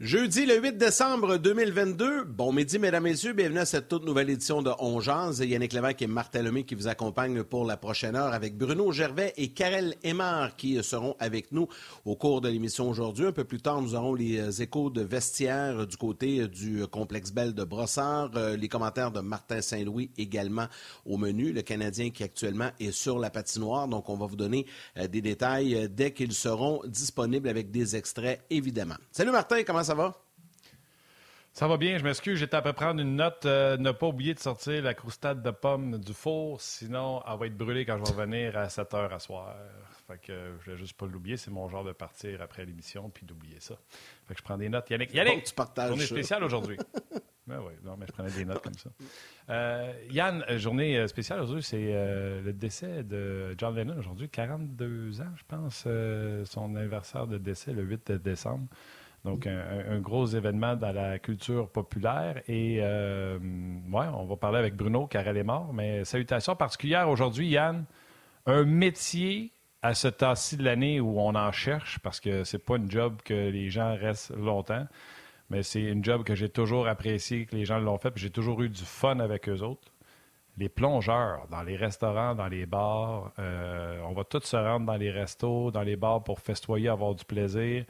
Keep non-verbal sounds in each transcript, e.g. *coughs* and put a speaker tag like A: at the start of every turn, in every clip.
A: Jeudi le 8 décembre 2022. Bon midi, mesdames, messieurs. Bienvenue à cette toute nouvelle édition de On Yannick Lévesque et Martin Lemay qui vous accompagnent pour la prochaine heure avec Bruno Gervais et Karel Aymar qui seront avec nous au cours de l'émission aujourd'hui. Un peu plus tard, nous aurons les échos de vestiaire du côté du complexe Belle de Brossard, euh, les commentaires de Martin Saint-Louis également au menu. Le Canadien qui actuellement est sur la patinoire. Donc, on va vous donner euh, des détails euh, dès qu'ils seront disponibles avec des extraits, évidemment. Salut Martin, comment ça ça va?
B: Ça va bien, je m'excuse, j'étais à peu prendre une note. Euh, ne pas oublier de sortir la croustade de pommes du four, sinon elle va être brûlée quand je vais revenir à 7 h à soir. Fait que je vais juste pas l'oublier, c'est mon genre de partir après l'émission puis d'oublier ça. Fait que je prends des notes. Yannick, Yannick,
A: tu partages
B: journée spéciale aujourd'hui. *laughs* ben oui, non, mais je prenais des notes comme ça. Euh, Yann, euh, journée spéciale aujourd'hui, c'est le décès de John Lennon aujourd'hui, 42 ans, je pense, son anniversaire de décès le 8 décembre. Donc, un, gros événement dans la culture populaire. Et, euh, ouais, on va parler avec Bruno, car elle est mort. Mais salutations particulières aujourd'hui, Yann. Un métier à ce temps-ci de l'année où on en cherche, parce que c'est pas une job que les gens restent longtemps, mais c'est une job que j'ai toujours apprécié, que les gens l'ont fait, puis j'ai toujours eu du fun avec eux autres. Les plongeurs dans les restaurants, dans les bars, euh, on va tous se rendre dans les restos, dans les bars pour festoyer, avoir du plaisir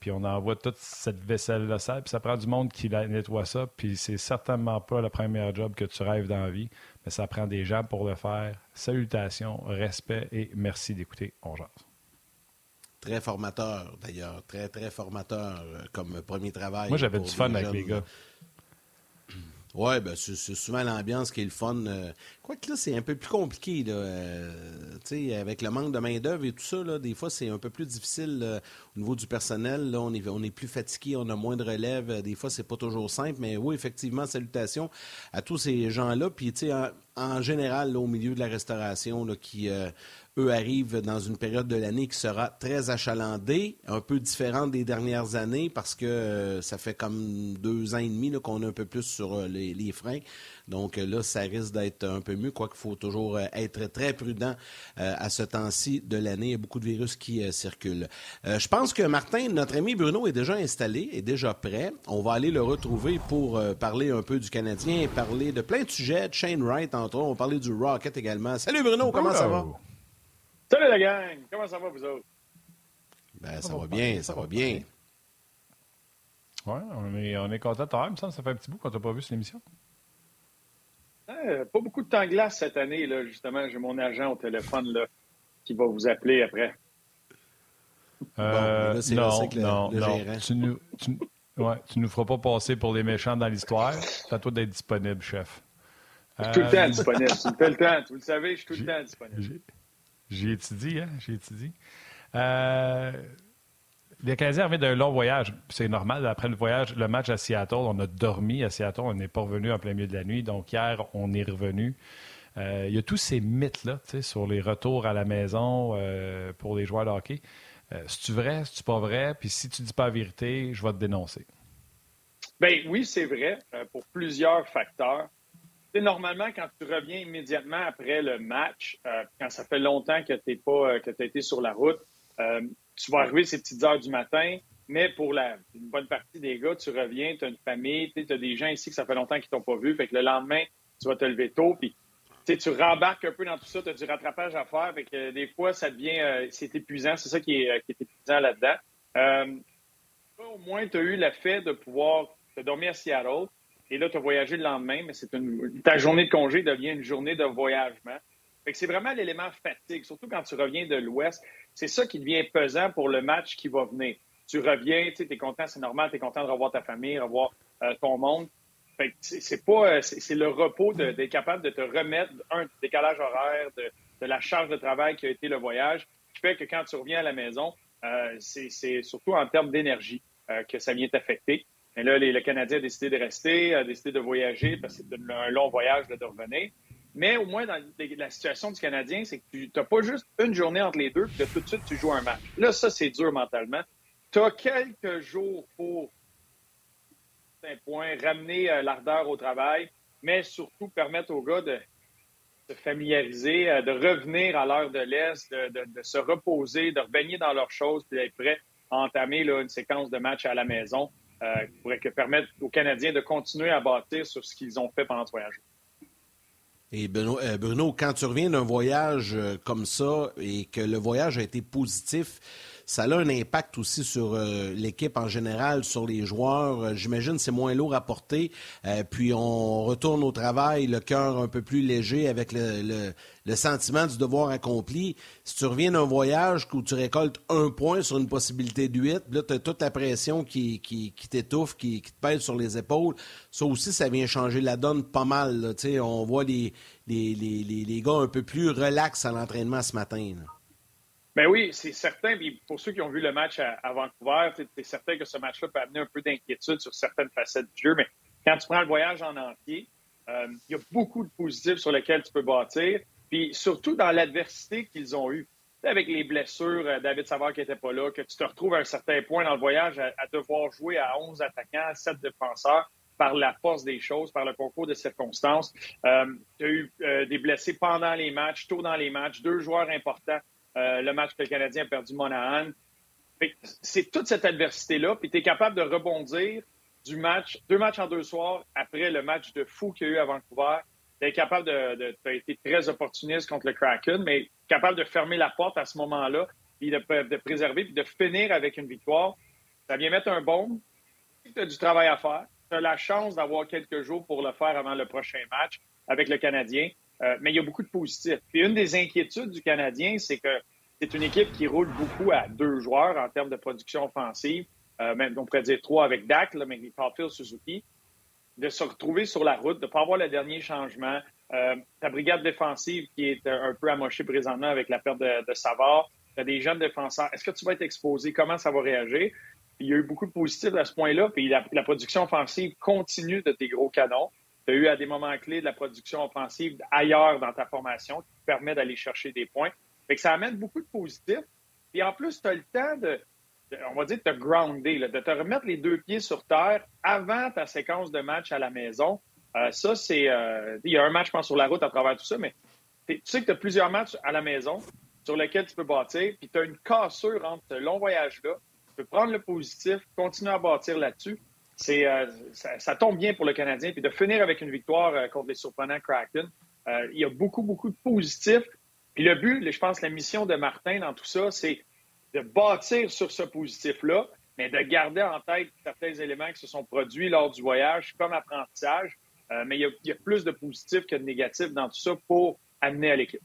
B: puis on envoie toute cette vaisselle-là ça, puis ça prend du monde qui nettoie ça, puis c'est certainement pas le premier job que tu rêves dans la vie, mais ça prend des gens pour le faire. Salutations, respect et merci d'écouter On Jase.
A: Très formateur, d'ailleurs, très, très formateur euh, comme premier travail.
B: Moi, j'avais du fun avec les gars. *clears throat*
A: Oui, ben, c'est souvent l'ambiance qui est le fun. Euh, quoique là, c'est un peu plus compliqué. Là, euh, avec le manque de main-d'œuvre et tout ça, là, des fois, c'est un peu plus difficile euh, au niveau du personnel. Là, on, est, on est plus fatigué, on a moins de relève. Des fois, c'est pas toujours simple. Mais oui, effectivement, salutations à tous ces gens-là. Puis, en, en général, au milieu de la restauration, qui eux arrivent dans une période de l'année qui sera très achalandée, un peu différente des dernières années parce que euh, ça fait comme deux ans et demi qu'on est un peu plus sur euh, les, freins. Donc euh, là, ça risque d'être un peu mieux, quoiqu'il faut toujours être très prudent à ce temps-ci de l'année. Il y a beaucoup de virus qui circulent. je pense que Martin, notre ami Bruno, est déjà installé, est déjà prêt. On va aller le retrouver pour parler un peu du Canadien parler de plein de sujets, de Shane Wright entre autres. On va parler du Rocket également. Salut Bruno, comment ça va?
C: Salut la gang! Comment ça va, vous autres?
A: Ben, ça, va, bien, ça va bien.
B: Oui, on est, on est content. Ça, ça fait un petit bout qu'on t'a pas vu sur l'émission.
C: pas beaucoup de temps glace cette année, là, justement. J'ai mon agent au téléphone là, qui va vous appeler après.
B: Euh, bon, non, non, non. Tu nous, tu, ouais, tu nous feras pas passer pour les méchants dans l'histoire. C'est à toi d'être disponible, chef.
C: Je suis tout le temps euh, disponible. tout le temps. Vous le savez, je suis tout le temps disponible.
B: J'ai étudié, hein? J'ai étudié. Euh, les Canadiens reviennent d'un long voyage. C'est normal. Après le voyage, le match à Seattle, on a dormi à Seattle. On n'est pas revenu en plein milieu de la nuit. Donc, hier, on est revenu. Euh, il y a tous ces mythes-là sur les retours à la maison euh, pour les joueurs de hockey. Si tu vrai, si tu pas vrai? Puis si tu dis pas la vérité, je vais te dénoncer.
C: Ben oui, c'est vrai, pour plusieurs facteurs normalement, quand tu reviens immédiatement après le match, euh, quand ça fait longtemps que tu pas euh, que as été sur la route, euh, tu vas arriver ces petites heures du matin, mais pour la, une bonne partie des gars, tu reviens, tu as une famille, tu as des gens ici que ça fait longtemps qu'ils t'ont pas vu, fait que le lendemain, tu vas te lever tôt, puis tu rembarques un peu dans tout ça, tu as du rattrapage à faire, fait que des fois, ça devient, c'est épuisant, c'est ça qui est, qui est épuisant là-dedans. au moins, tu as eu le fait de pouvoir te dormir à Seattle, et là, tu as voyagé le lendemain, mais c'est ta journée de congé devient une journée de voyagement. C'est vraiment l'élément fatigue, surtout quand tu reviens de l'Ouest. C'est ça qui devient pesant pour le match qui va venir. Tu reviens, tu es content, c'est normal, tu es content de revoir ta famille, revoir euh, ton monde. Fait c'est pas, euh, c'est le repos d'être capable de te remettre un décalage horaire, de, de, la charge de travail qui a été le voyage, qui fait que quand tu reviens à la maison, euh, c'est surtout en termes d'énergie que ça vient t'affecter. Mais là, le Canadien a décidé de rester, a décidé de voyager parce que c'est un long voyage de revenir. Mais au moins, dans la situation du Canadien, c'est que tu n'as pas juste une journée entre les deux, puis tout de suite, tu joues un match. Là, ça, c'est dur mentalement. Tu as quelques jours pour un point, ramener euh, l'ardeur au travail, mais surtout permettre aux gars de se familiariser, euh, de revenir à l'heure de l'Est, de, se reposer, de rebaigner dans leurs choses, puis d'être prêts à entamer une séquence de matchs à la maison qui pourrait permettre aux Canadiens de continuer à bâtir sur ce qu'ils ont fait pendant ce voyage.
A: Et Bruno, quand tu reviens d'un voyage comme ça et que le voyage a été positif, ça a un impact aussi sur euh, l'équipe en général, sur les joueurs. Euh, j'imagine c'est moins lourd à porter. Euh, puis on retourne au travail, le cœur un peu plus léger avec le, sentiment du devoir accompli. Si tu reviens d'un voyage où tu récoltes un point sur une possibilité de huit, là, tu as toute la pression qui, qui, t'étouffe, qui, te pèse sur les épaules. Ça aussi, ça vient changer la donne pas mal. On voit les, les, les, les, gars un peu plus relax à l'entraînement ce matin.
C: Ben oui, c'est certain. pour ceux qui ont vu le match à, Vancouver, c'est certain que ce match-là peut amener un peu d'inquiétude sur certaines facettes du jeu. Mais quand tu prends le voyage en entier, euh, il y a beaucoup de positifs sur lesquels tu peux bâtir. Puis surtout dans l'adversité qu'ils ont eue. Avec les blessures, euh, David Savard qui n'était pas là, que tu te retrouves à un certain point dans le voyage à, devoir jouer à 11 attaquants, 7 défenseurs par la force des choses, par le concours de circonstances. Euh, tu as eu des blessés pendant les matchs, tôt dans les matchs, deux joueurs importants euh, le match que le Canadien a perdu Monahan. C'est toute cette adversité-là, puis tu es capable de rebondir du match, deux matchs en deux soirs après le match de fou qu'il y a eu à Vancouver. Tu es capable de. tu as été très opportuniste contre le Kraken, mais capable de fermer la porte à ce moment-là, puis de, préserver, puis de finir avec une victoire. Ça vient mettre un bon. Tu as du travail à faire. Tu as la chance d'avoir quelques jours pour le faire avant le prochain match avec le Canadien. Euh, mais il y a beaucoup de positifs. Puis une des inquiétudes du Canadien, c'est que c'est une équipe qui roule beaucoup à deux joueurs en termes de production offensive. Euh, même, on pourrait dire trois avec Dak, là, mais Caulfield, Suzuki. De se retrouver sur la route, de ne pas avoir le dernier changement. Euh, ta brigade défensive qui est un peu amochée présentement avec la perte de, Savard. Tu as des jeunes défenseurs. Est-ce que tu vas être exposé? Comment ça va réagir? il y a eu beaucoup de positifs à ce point-là. Puis la, production offensive continue de tes gros canons tu as eu à des moments clés de la production offensive ailleurs dans ta formation qui te permet d'aller chercher des points. Fait que ça amène beaucoup de positifs. Et en plus, tu as le temps de, on va dire, de te grounder, de te remettre les deux pieds sur terre avant ta séquence de match à la maison. Euh, ça, c'est. Euh, il y a un match, je pense, sur la route à travers tout ça, mais tu sais que tu as plusieurs matchs à la maison sur lesquels tu peux bâtir, puis tu as une cassure entre ce long voyage-là. Tu peux prendre le positif, continuer à bâtir là-dessus c'est euh, ça, tombe bien pour le Canadien. Puis de finir avec une victoire euh, contre les surprenants Kraken, euh, il y a beaucoup, beaucoup de positifs. Puis le but, je pense, la mission de Martin dans tout ça, c'est de bâtir sur ce positif-là, mais de garder en tête certains éléments qui se sont produits lors du voyage comme apprentissage. mais il y, a, il y, a, plus de positifs que de négatifs dans tout ça pour amener à l'équipe.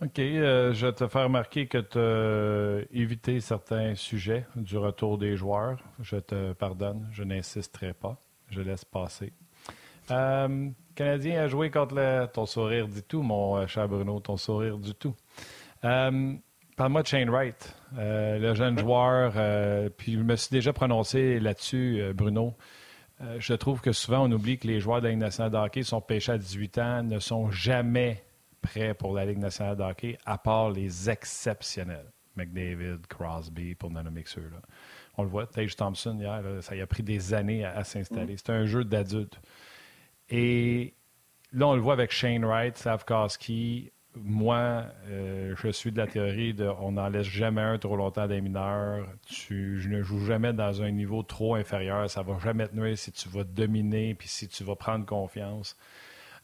B: OK. Euh, je vais te faire remarquer que tu as évité certains sujets du retour des joueurs. Je te pardonne. Je n'insisterai pas. Je laisse passer. Euh, Canadien a joué contre le... Ton sourire dit tout, mon euh, cher Bruno. Ton sourire du tout. Parle-moi de Shane Wright, le jeune joueur. puis je me suis déjà prononcé là-dessus, Bruno. je trouve que souvent, on oublie que les joueurs de la Ligue nationale hockey sont pêchés à 18 ans, ne sont jamais prêt pour la Ligue nationale de hockey, à part les exceptionnels. McDavid, Crosby, pour ne nommer que ceux-là. On le voit, Tage Thompson, hier, ça a pris des années à, s'installer. Mm. C'est un jeu d'adultes. Et là, on le voit avec Shane Wright, Savkowski. Moi, euh, je suis de la théorie de on n'en laisse jamais un trop longtemps des mineurs. Tu, je ne joue jamais dans un niveau trop inférieur. Ça va jamais te nuire si tu vas dominer puis si tu vas prendre confiance.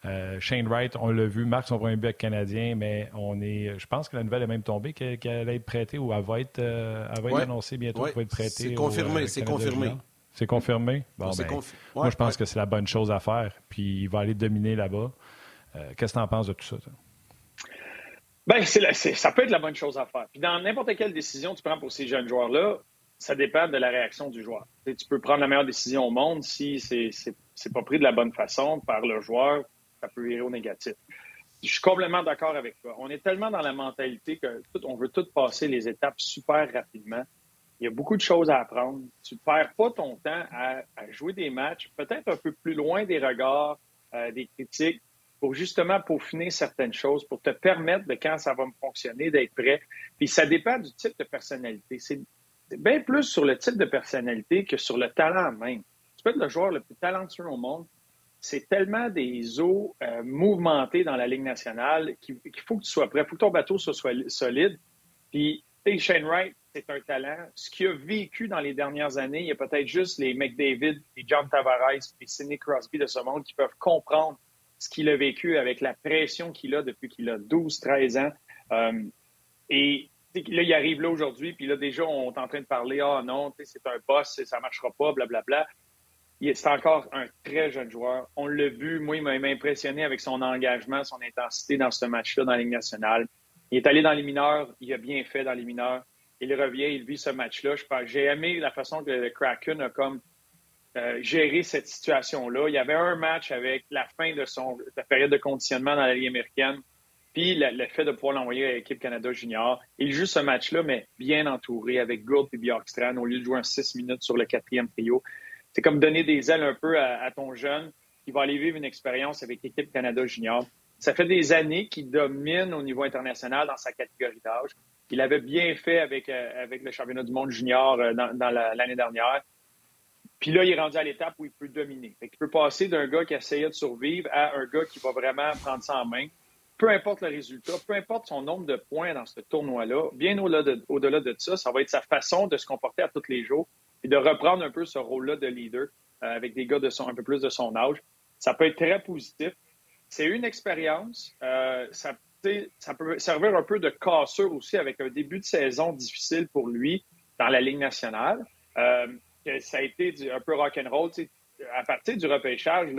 B: Euh, Shane Wright, on l'a vu, marque son premier but canadien, mais on est. Je pense que la nouvelle est même tombée qu'elle allait être prêtée ou elle va être, euh, annoncée bientôt qu'elle va être prêtée.
A: C'est confirmé,
B: euh,
A: c'est confirmé.
B: C'est confirmé? Bon, ben, moi, je pense que c'est la bonne chose à faire. Puis il va aller dominer là-bas. Qu'est-ce que tu en penses de tout ça?
C: Ben, ça peut être la bonne chose à faire. Puis dans n'importe quelle décision que tu prends pour ces jeunes joueurs-là, ça dépend de la réaction du joueur. tu peux prendre la meilleure décision au monde si c'est pas pris de la bonne façon par le joueur ça peut virer au négatif. Je suis complètement d'accord avec toi. On est tellement dans la mentalité que on veut tout passer les étapes super rapidement. Il y a beaucoup de choses à apprendre. Tu ne perds pas ton temps à, jouer des matchs, peut-être un peu plus loin des regards, euh, des critiques, pour justement peaufiner certaines choses, pour te permettre de quand ça va me fonctionner, d'être prêt. Puis ça dépend du type de personnalité. C'est bien plus sur le type de personnalité que sur le talent même. Tu peux être le joueur le plus talentueux au monde, c'est tellement des eaux euh, mouvementées dans la Ligue nationale qu'il faut que tu sois prêt. Il faut que ton bateau soit solide. Puis, Shane Wright, c'est un talent. Ce qu'il a vécu dans les dernières années, il y a peut-être juste les McDavid, les John Tavares, les Sidney Crosby de ce monde qui peuvent comprendre ce qu'il a vécu avec la pression qu'il a depuis qu'il a 12, 13 ans. Euh, et là, il arrive là aujourd'hui, puis là, déjà, on est en train de parler, ah non, c'est un boss, ça ne marchera pas, blablabla. C'est encore un très jeune joueur. On l'a vu, moi, il m'a impressionné avec son engagement, son intensité dans ce match-là dans la Ligue nationale. Il est allé dans les mineurs, il a bien fait dans les mineurs. Il revient, il vit ce match-là. J'ai aimé la façon que Kraken a comme euh, géré cette situation-là. Il y avait un match avec la fin de son période de conditionnement dans la Ligue américaine. Puis le, fait de pouvoir l'envoyer à l'équipe Canada Junior. Il joue ce match-là, mais bien entouré avec Gould et Bjorkstrand au lieu de jouer un six minutes sur le quatrième trio. C'est comme donner des ailes un peu à, ton jeune qui va aller vivre une expérience avec l'équipe Canada Junior. Ça fait des années qu'il domine au niveau international dans sa catégorie d'âge. Il avait bien fait avec, euh, avec le championnat du monde junior euh, dans, l'année dernière. Puis là, il est rendu à l'étape où il peut dominer. il peut passer d'un gars qui essayait de survivre à un gars qui va vraiment prendre ça en main peu importe le résultat, peu importe son nombre de points dans ce tournoi-là, bien au-delà de, de, ça, ça va être sa façon de se comporter à tous les jours et de reprendre un peu ce rôle-là de leader euh, avec des gars de son, un peu plus de son âge. Ça peut être très positif. C'est une expérience. Euh, ça, peut servir un peu de cassure aussi avec un début de saison difficile pour lui dans la Ligue nationale. Euh, ça a été un peu rock'n'roll. À partir du repêchage,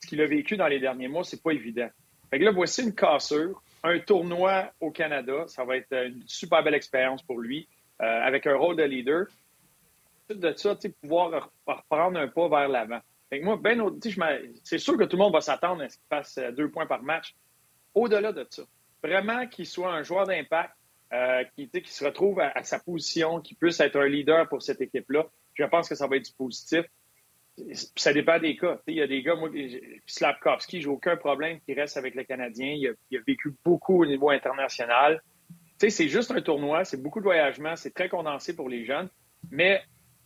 C: ce qu'il a vécu dans les derniers mois, c'est pas évident. Fait là, voici une cassure, un tournoi au Canada. Ça va être une super belle expérience pour lui, avec un rôle de leader. De ça, pouvoir reprendre un pas vers l'avant. moi, ben, c'est sûr que tout le monde va s'attendre à ce qu'il fasse euh, deux points par match. Au-delà de ça, vraiment qu'il soit un joueur d'impact, euh, qui, se retrouve à, sa position, qui puisse être un leader pour cette équipe-là, je pense que ça va être du positif ça dépend des cas. Il y a des gars, moi, Slavkovski, j'ai aucun problème qu'il reste avec le Canadien. Il a, vécu beaucoup au niveau international. C'est juste un tournoi, c'est beaucoup de voyagement, c'est très condensé pour les jeunes. Mais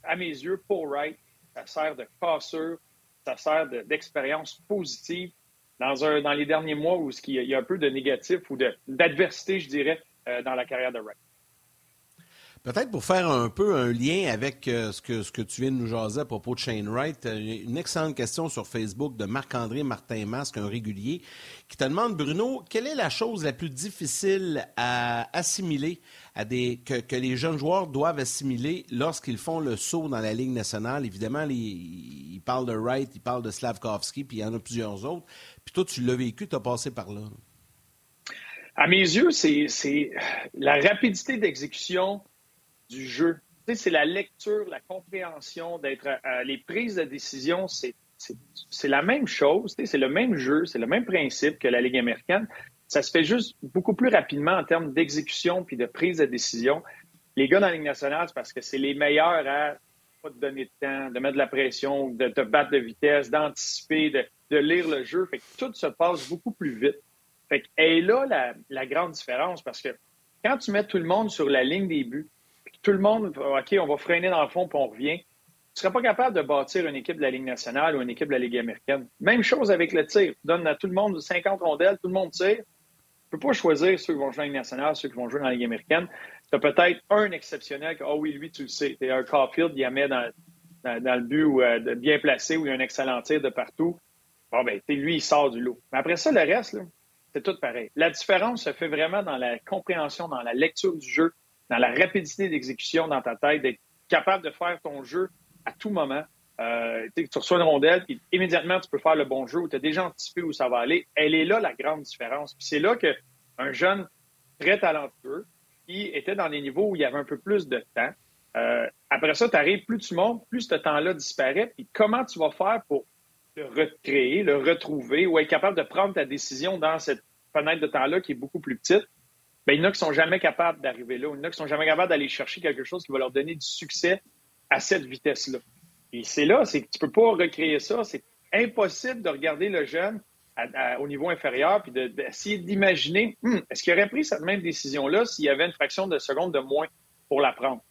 C: à mes yeux, pour Wright, ça sert de cassure, ça sert d'expérience positive dans, un, dans les derniers mois où il y a un peu de négatif ou d'adversité, je dirais, euh, dans la carrière de Wright.
A: Peut-être pour faire un peu un lien avec euh, ce, que, ce que tu viens de nous jaser à propos de Shane Wright, euh, une excellente question sur Facebook de Marc-André Martin Masque, un régulier, qui te demande, Bruno, quelle est la chose la plus difficile à assimiler, à des, que, les jeunes joueurs doivent assimiler lorsqu'ils font le saut dans la Ligue nationale? Évidemment, ils parlent de Wright, ils parlent de Slavkovski, puis il y en a plusieurs autres. Puis toi, tu l'as vécu, tu as passé par là.
C: À mes yeux, c'est la rapidité d'exécution du jeu. c'est la lecture, la compréhension, d'être les prises de décision, c'est la même chose, c'est le même jeu, c'est le même principe que la Ligue américaine. Ça se fait juste beaucoup plus rapidement en termes d'exécution puis de prise de décision. Les gars dans la Ligue nationale, c'est parce que c'est les meilleurs à pas te donner de temps, de mettre de la pression, de te battre de vitesse, d'anticiper, de, lire le jeu. Fait que tout se passe beaucoup plus vite. Fait que, est là la, la grande différence parce que quand tu mets tout le monde sur la ligne des buts, tout le monde, OK, on va freiner dans le fond, puis on revient. Tu ne serais pas capable de bâtir une équipe de la Ligue nationale ou une équipe de la Ligue américaine. Même chose avec le tir. Tu donnes à tout le monde 50 rondelles, tout le monde tire. Tu ne peux pas choisir ceux qui vont jouer en Ligue nationale, ceux qui vont jouer dans la Ligue américaine. Tu as peut-être un exceptionnel que, oh oui, lui, tu le sais. Tu un Caulfield, il y met dans, dans, le but ou, euh, bien placé, où il a un excellent tir de partout. Bon, ben, lui, il sort du lot. Mais après ça, le reste, c'est tout pareil. La différence se fait vraiment dans la compréhension, dans la lecture du jeu, dans la rapidité d'exécution dans ta tête, d'être capable de faire ton jeu à tout moment. Euh, tu reçois une rondelle, puis immédiatement, tu peux faire le bon jeu ou tu as déjà anticipé où ça va aller. Elle est là, la grande différence. Puis c'est là qu'un jeune très talentueux qui était dans des niveaux où il y avait un peu plus de temps, euh, après ça, tu arrives, plus tu montes, plus ce temps-là disparaît. Puis comment tu vas faire pour le recréer, le retrouver ou être capable de prendre ta décision dans cette fenêtre de temps-là qui est beaucoup plus petite? Ben, il y en a qui sont jamais capables d'arriver là. Il y en a qui sont jamais capables d'aller chercher quelque chose qui va leur donner du succès à cette vitesse-là. Et c'est là, c'est que tu peux pas recréer ça. C'est impossible de regarder le jeune au niveau inférieur puis d'essayer d'imaginer hmm, est-ce qu'il aurait pris cette même décision-là s'il y avait une fraction de seconde de moins pour la prendre.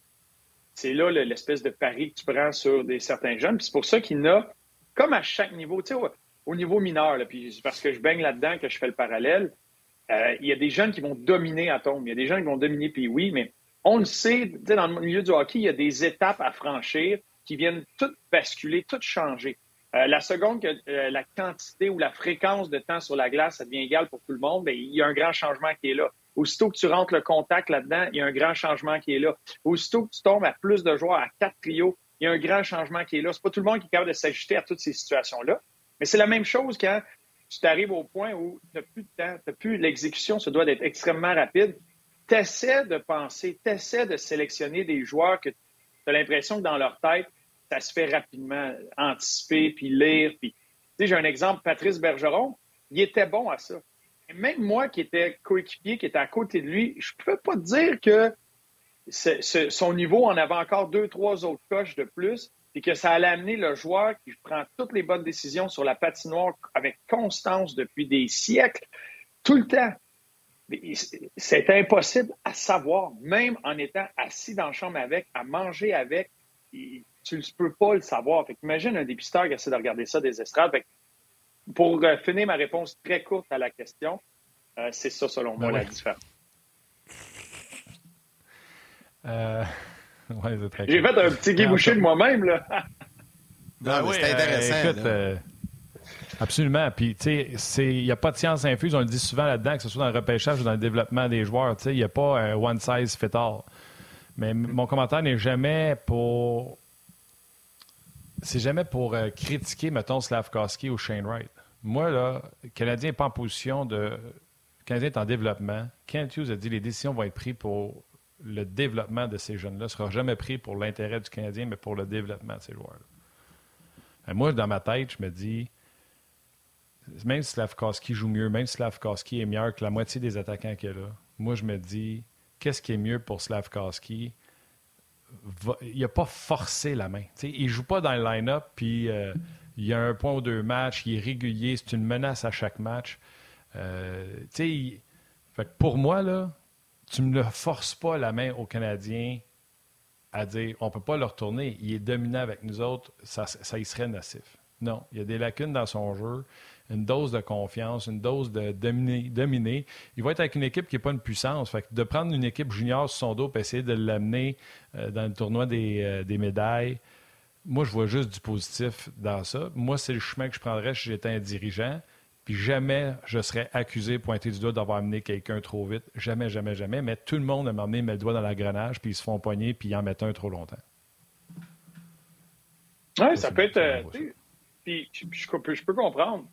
C: C'est là l'espèce de pari que tu prends sur des, certains jeunes. Puis c'est pour ça qu'il y a, comme à chaque niveau, tu sais, au, niveau mineur, puis parce que je baigne là-dedans que je fais le parallèle, euh, il y a des jeunes qui vont dominer Atom. Il y a des jeunes qui vont dominer puis oui, mais on le sait, dans le milieu du hockey, il y a des étapes à franchir qui viennent toutes basculer, toutes changer. Euh, la seconde que euh, la quantité ou la fréquence de temps sur la glace devient égale pour tout le monde, bien, il y a un grand changement qui est là. Aussitôt que tu rentres le contact là-dedans, il y a un grand changement qui est là. Aussitôt que tu tombes à plus de joueurs, à quatre trios, il y a un grand changement qui est là. C'est pas tout le monde qui est capable de s'ajuster à toutes ces situations-là. Mais c'est la même chose quand tu t'arrives au point où tu n'as plus de temps, tu plus l'exécution, ça doit être extrêmement rapide. Tu essaies de penser, tu essaies de sélectionner des joueurs que tu as l'impression que dans leur tête, ça se fait rapidement, anticiper, puis lire. Puis... Tu sais, j'ai un exemple, Patrice Bergeron, il était bon à ça. Même moi qui étais coéquipier, qui était à côté de lui, je ne peux pas dire que son niveau en avait encore deux, trois autres coches de plus et que ça allait amener le joueur qui prend toutes les bonnes décisions sur la patinoire avec constance depuis des siècles, tout le temps. C'est impossible à savoir, même en étant assis dans la chambre avec, à manger avec, tu ne peux pas le savoir. Fait imagine un dépisteur qui essaie de regarder ça des estrades. pour euh, finir ma réponse très courte à la question, euh, c'est ça, selon moi, ben la différence.
B: Euh... *laughs*
C: J'ai fait un petit guébouché de moi-même, là.
A: Ben oui, c'est intéressant.
B: Euh, absolument. Puis, tu sais, il n'y a pas de science infuse, on le dit souvent là-dedans, que ce soit dans le repêchage ou dans le développement des joueurs. Tu sais, il n'y a pas un one size fit all. Mais mon commentaire n'est jamais pour. C'est jamais pour euh, critiquer, mettons, Slavkowski ou Shane Wright. Moi, là, le Canadien n'est pas en position de. Le Canadien est en développement. Kent Hughes a dit les décisions vont être prises pour le développement de ces jeunes-là ne sera jamais pris pour l'intérêt du Canadien, mais pour le développement de ces joueurs-là. Moi, dans ma tête, je me dis, même si Slavkowski joue mieux, même si Slavkowski est meilleur que la moitié des attaquants qu'il y a là, moi, je me dis, qu'est-ce qui est mieux pour Slavkowski? il n'a pas forcé la main. il ne joue pas dans le line-up, puis euh, il y a un point ou deux matchs, il est régulier, c'est une menace à chaque match. Euh, fait pour moi, là, tu ne forces pas la main au Canadien à dire on ne peut pas le retourner, il est dominant avec nous autres, ça, ça y serait nocif. Non, il y a des lacunes dans son jeu, une dose de confiance, une dose de dominer. Il va être avec une équipe qui n'est pas une puissance. Fait de prendre une équipe junior sur son dos et essayer de l'amener euh, dans le tournoi des, euh, des, médailles, moi, je vois juste du positif dans ça. Moi, c'est le chemin que je prendrais si j'étais un dirigeant. Puis jamais je serais accusé, pointé du doigt d'avoir amené quelqu'un trop vite. Jamais, jamais, jamais. Mais tout le monde m'a amené met le doigt dans l'engrenage, puis ils se font poigner, puis ils en mettent un trop longtemps.
C: Oui, ça, peut être. Euh, puis je, peux, comprendre.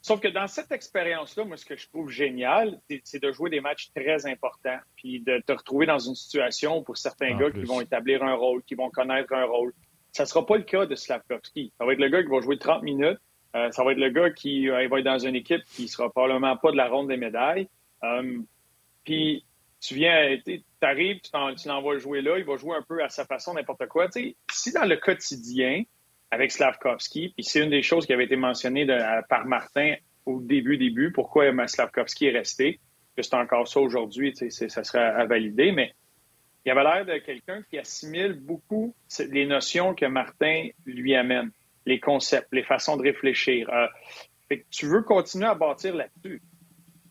C: Sauf que dans cette expérience-là, moi, ce que je trouve génial, c'est de jouer des matchs très importants, puis de te retrouver dans une situation pour certains gars qui vont établir un rôle, qui vont connaître un rôle. Ça ne sera pas le cas de Slavkovski. Ça va être le gars qui va jouer 30 minutes, euh, ça va être le gars qui euh, va être dans une équipe qui sera probablement pas de la ronde des médailles. Euh, puis tu viens, tu arrives, tu l'envoies jouer là, il va jouer un peu à sa façon, n'importe quoi. si dans le quotidien, avec Slavkovski, puis c'est une des choses qui avait été mentionnée par Martin au début, début, pourquoi Slavkovski est resté, que c'est encore ça aujourd'hui, ça serait à valider, mais il avait l'air de quelqu'un qui assimile beaucoup les notions que Martin lui amène les concepts, les façons de réfléchir. Euh, tu veux continuer à bâtir là-dessus.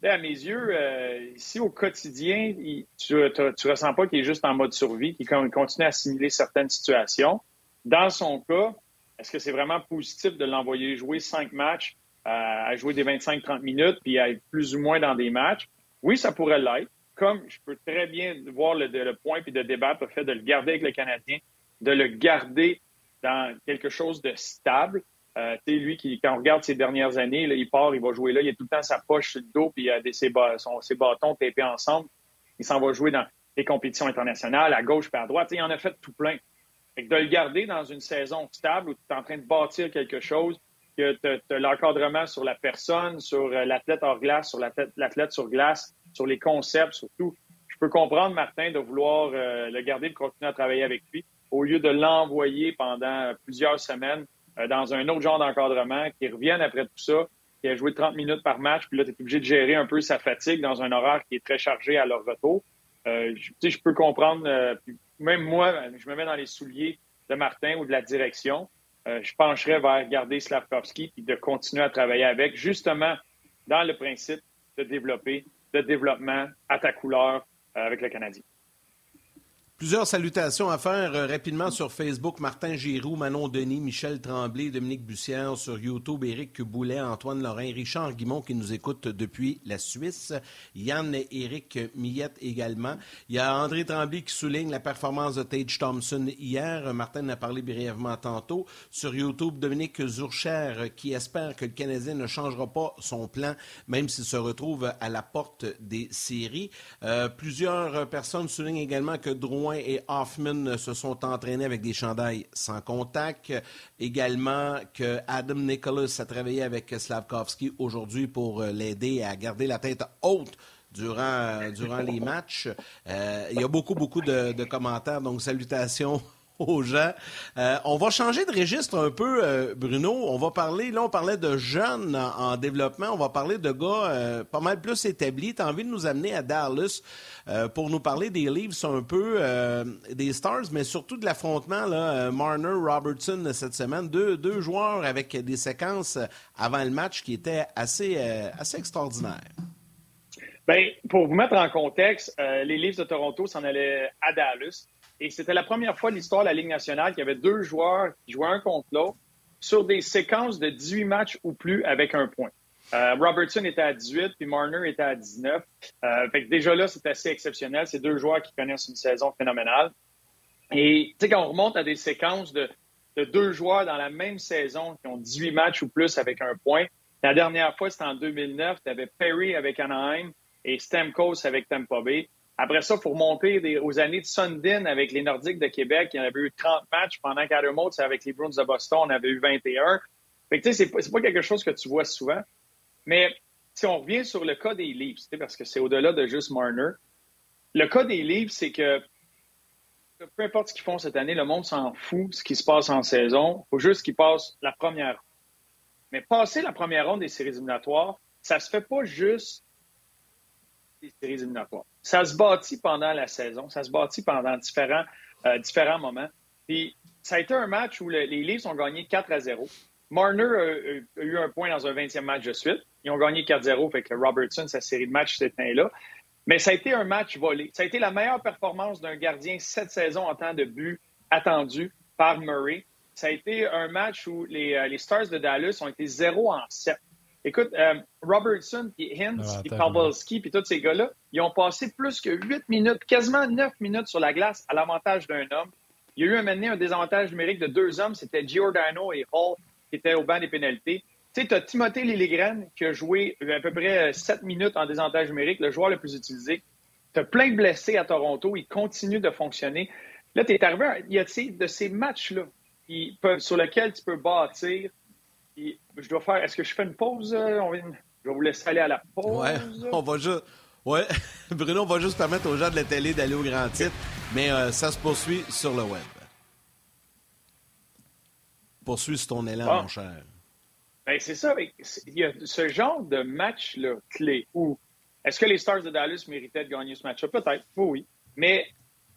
C: à mes yeux, euh, ici au quotidien, tu ne ressens pas qu'il est juste en mode survie, qu'il continue à assimiler certaines situations. Dans son cas, est-ce que c'est vraiment positif de l'envoyer jouer cinq matchs, euh, à jouer des 25-30 minutes, puis à être plus ou moins dans des matchs? Oui, ça pourrait l'être. Comme je peux très bien voir le, le point puis de débattre le fait de le garder avec le Canadien, de le garder dans quelque chose de stable. Euh, lui, qui, quand on regarde ses dernières années, il part, il va jouer là, il a tout le temps sa poche sur le dos, puis il a des, ses, bâtons tapés ensemble. Il s'en va jouer dans les compétitions internationales, à gauche et à droite. il en a fait tout plein. Fait que de le garder dans une saison stable où tu es en train de bâtir quelque chose, que tu as, l'encadrement sur la personne, sur euh, l'athlète hors glace, sur l'athlète sur glace, sur les concepts, surtout. Je peux comprendre, Martin, de vouloir euh, le garder, de continuer à travailler avec lui au lieu de l'envoyer pendant plusieurs semaines euh, dans un autre genre d'encadrement, qui revienne après tout ça, qui a joué 30 minutes par match, puis là, tu es obligé de gérer un peu sa fatigue dans un horaire qui est très chargé à leur retour. Euh, je, peux comprendre, euh, même moi, je me mets dans les souliers de Martin ou de la direction. je pencherais vers garder Slavkovski et de continuer à travailler avec, justement dans le principe de développer, de développement à ta couleur avec le Canadien.
A: Plusieurs salutations à faire euh, rapidement sur Facebook. Martin Giroux, Manon Denis, Michel Tremblay, Dominique Bussière. Sur YouTube, Éric Boulet, Antoine Lorrain, Richard Guimont qui nous écoute depuis la Suisse. Yann et Éric Millette également. Il y a André Tremblay qui souligne la performance de Tage Thompson hier. Martin en a parlé brièvement tantôt. Sur YouTube, Dominique Zurcher qui espère que le Canadien ne changera pas son plan, même s'il se retrouve à la porte des séries. Euh, plusieurs personnes soulignent également que Drouin et Hoffman se sont entraînés avec des chandails sans contact. Également que Adam Nicholas a travaillé avec Slavkovski aujourd'hui pour euh, l'aider à garder la tête haute durant, euh, durant les matchs. Euh, il y a beaucoup, beaucoup de commentaires, donc salutations Euh, on va changer de registre un peu, euh, Bruno. On va parler, là, on parlait de jeunes en, développement. On va parler de gars euh, pas mal plus établis. Tu as envie de nous amener à Dallas pour nous parler des livres un peu des Stars, mais surtout de l'affrontement, là, Marner, Robertson cette semaine. Deux, deux joueurs avec des séquences avant le match qui étaient assez, assez extraordinaires.
C: Bien, pour vous mettre en contexte, les Leafs de Toronto s'en allaient à Dallas. Et c'était la première fois de l'histoire de la Ligue nationale qu'il y avait deux joueurs qui jouaient un contre l'autre sur des séquences de 18 matchs ou plus avec un point. Euh, Robertson était à 18, puis Marner était à 19. Euh, fait déjà là, c'est assez exceptionnel. C'est deux joueurs qui connaissent une saison phénoménale. Et tu sais, quand on remonte à des séquences de, de, deux joueurs dans la même saison qui ont 18 matchs ou plus avec un point, la dernière fois, c'était en 2009. Tu avais Perry avec Anaheim et Stamkos avec Tampa Bay. Après ça, pour monter aux années de Sundin avec les Nordiques de Québec, il y en avait eu 30 matchs, pendant qu'Addermont, avec les Bruins de Boston, on avait eu 21. Fait que, tu sais, c'est pas, quelque chose que tu vois souvent. Mais si on revient sur le cas des Leafs, parce que c'est au-delà de juste Marner, le cas des Leafs, c'est que peu importe ce qu'ils font cette année, le monde s'en fout ce qui se passe en saison. Il faut juste qu'ils passent la première. Mais passer la première ronde des séries éliminatoires, ça se fait pas juste des séries éliminatoires ça se bâtit pendant la saison, ça se bâtit pendant différents, euh, différents moments. Puis ça a été un match où les Leafs ont gagné 4 à 0. Marner a, eu un point dans un 20e match de suite. Ils ont gagné 4-0, fait que Robertson, sa série de matchs s'éteint là. Mais ça a été un match volé. Ça a été la meilleure performance d'un gardien cette saison en temps de but attendu par Murray. Ça a été un match où les, euh, les Stars de Dallas ont été 0 en 7. Écoute, euh, Robertson, puis Hintz, ah, puis Pavelski, puis tous ces gars-là, ils ont passé plus que 8 minutes, quasiment 9 minutes sur la glace à l'avantage d'un homme. Il y a eu un, un désavantage numérique de deux hommes, c'était Giordano et Hall qui étaient au banc des pénalités. Tu sais, tu as Timothée Lilligren qui a joué à peu près 7 minutes en désavantage numérique, le joueur le plus utilisé. Tu as plein de blessés à Toronto, ils continuent de fonctionner. Là, tu es arrivé, il y a de ces matchs-là sur lesquels tu peux bâtir je dois faire. Est-ce que je fais une pause? Euh, je vais vous laisser aller à la pause?
A: Ouais, *laughs* on va juste. Ouais, *laughs* Bruno, on va juste permettre aux gens de la télé d'aller au grand titre, mais euh, ça se poursuit sur le web. Poursuis sur ton élan, mon cher.
C: Ben, c'est ça. Il y a ce genre de match-là clé où est-ce que les Stars de Dallas méritaient de gagner ce match-là? Peut-être, oui. Mais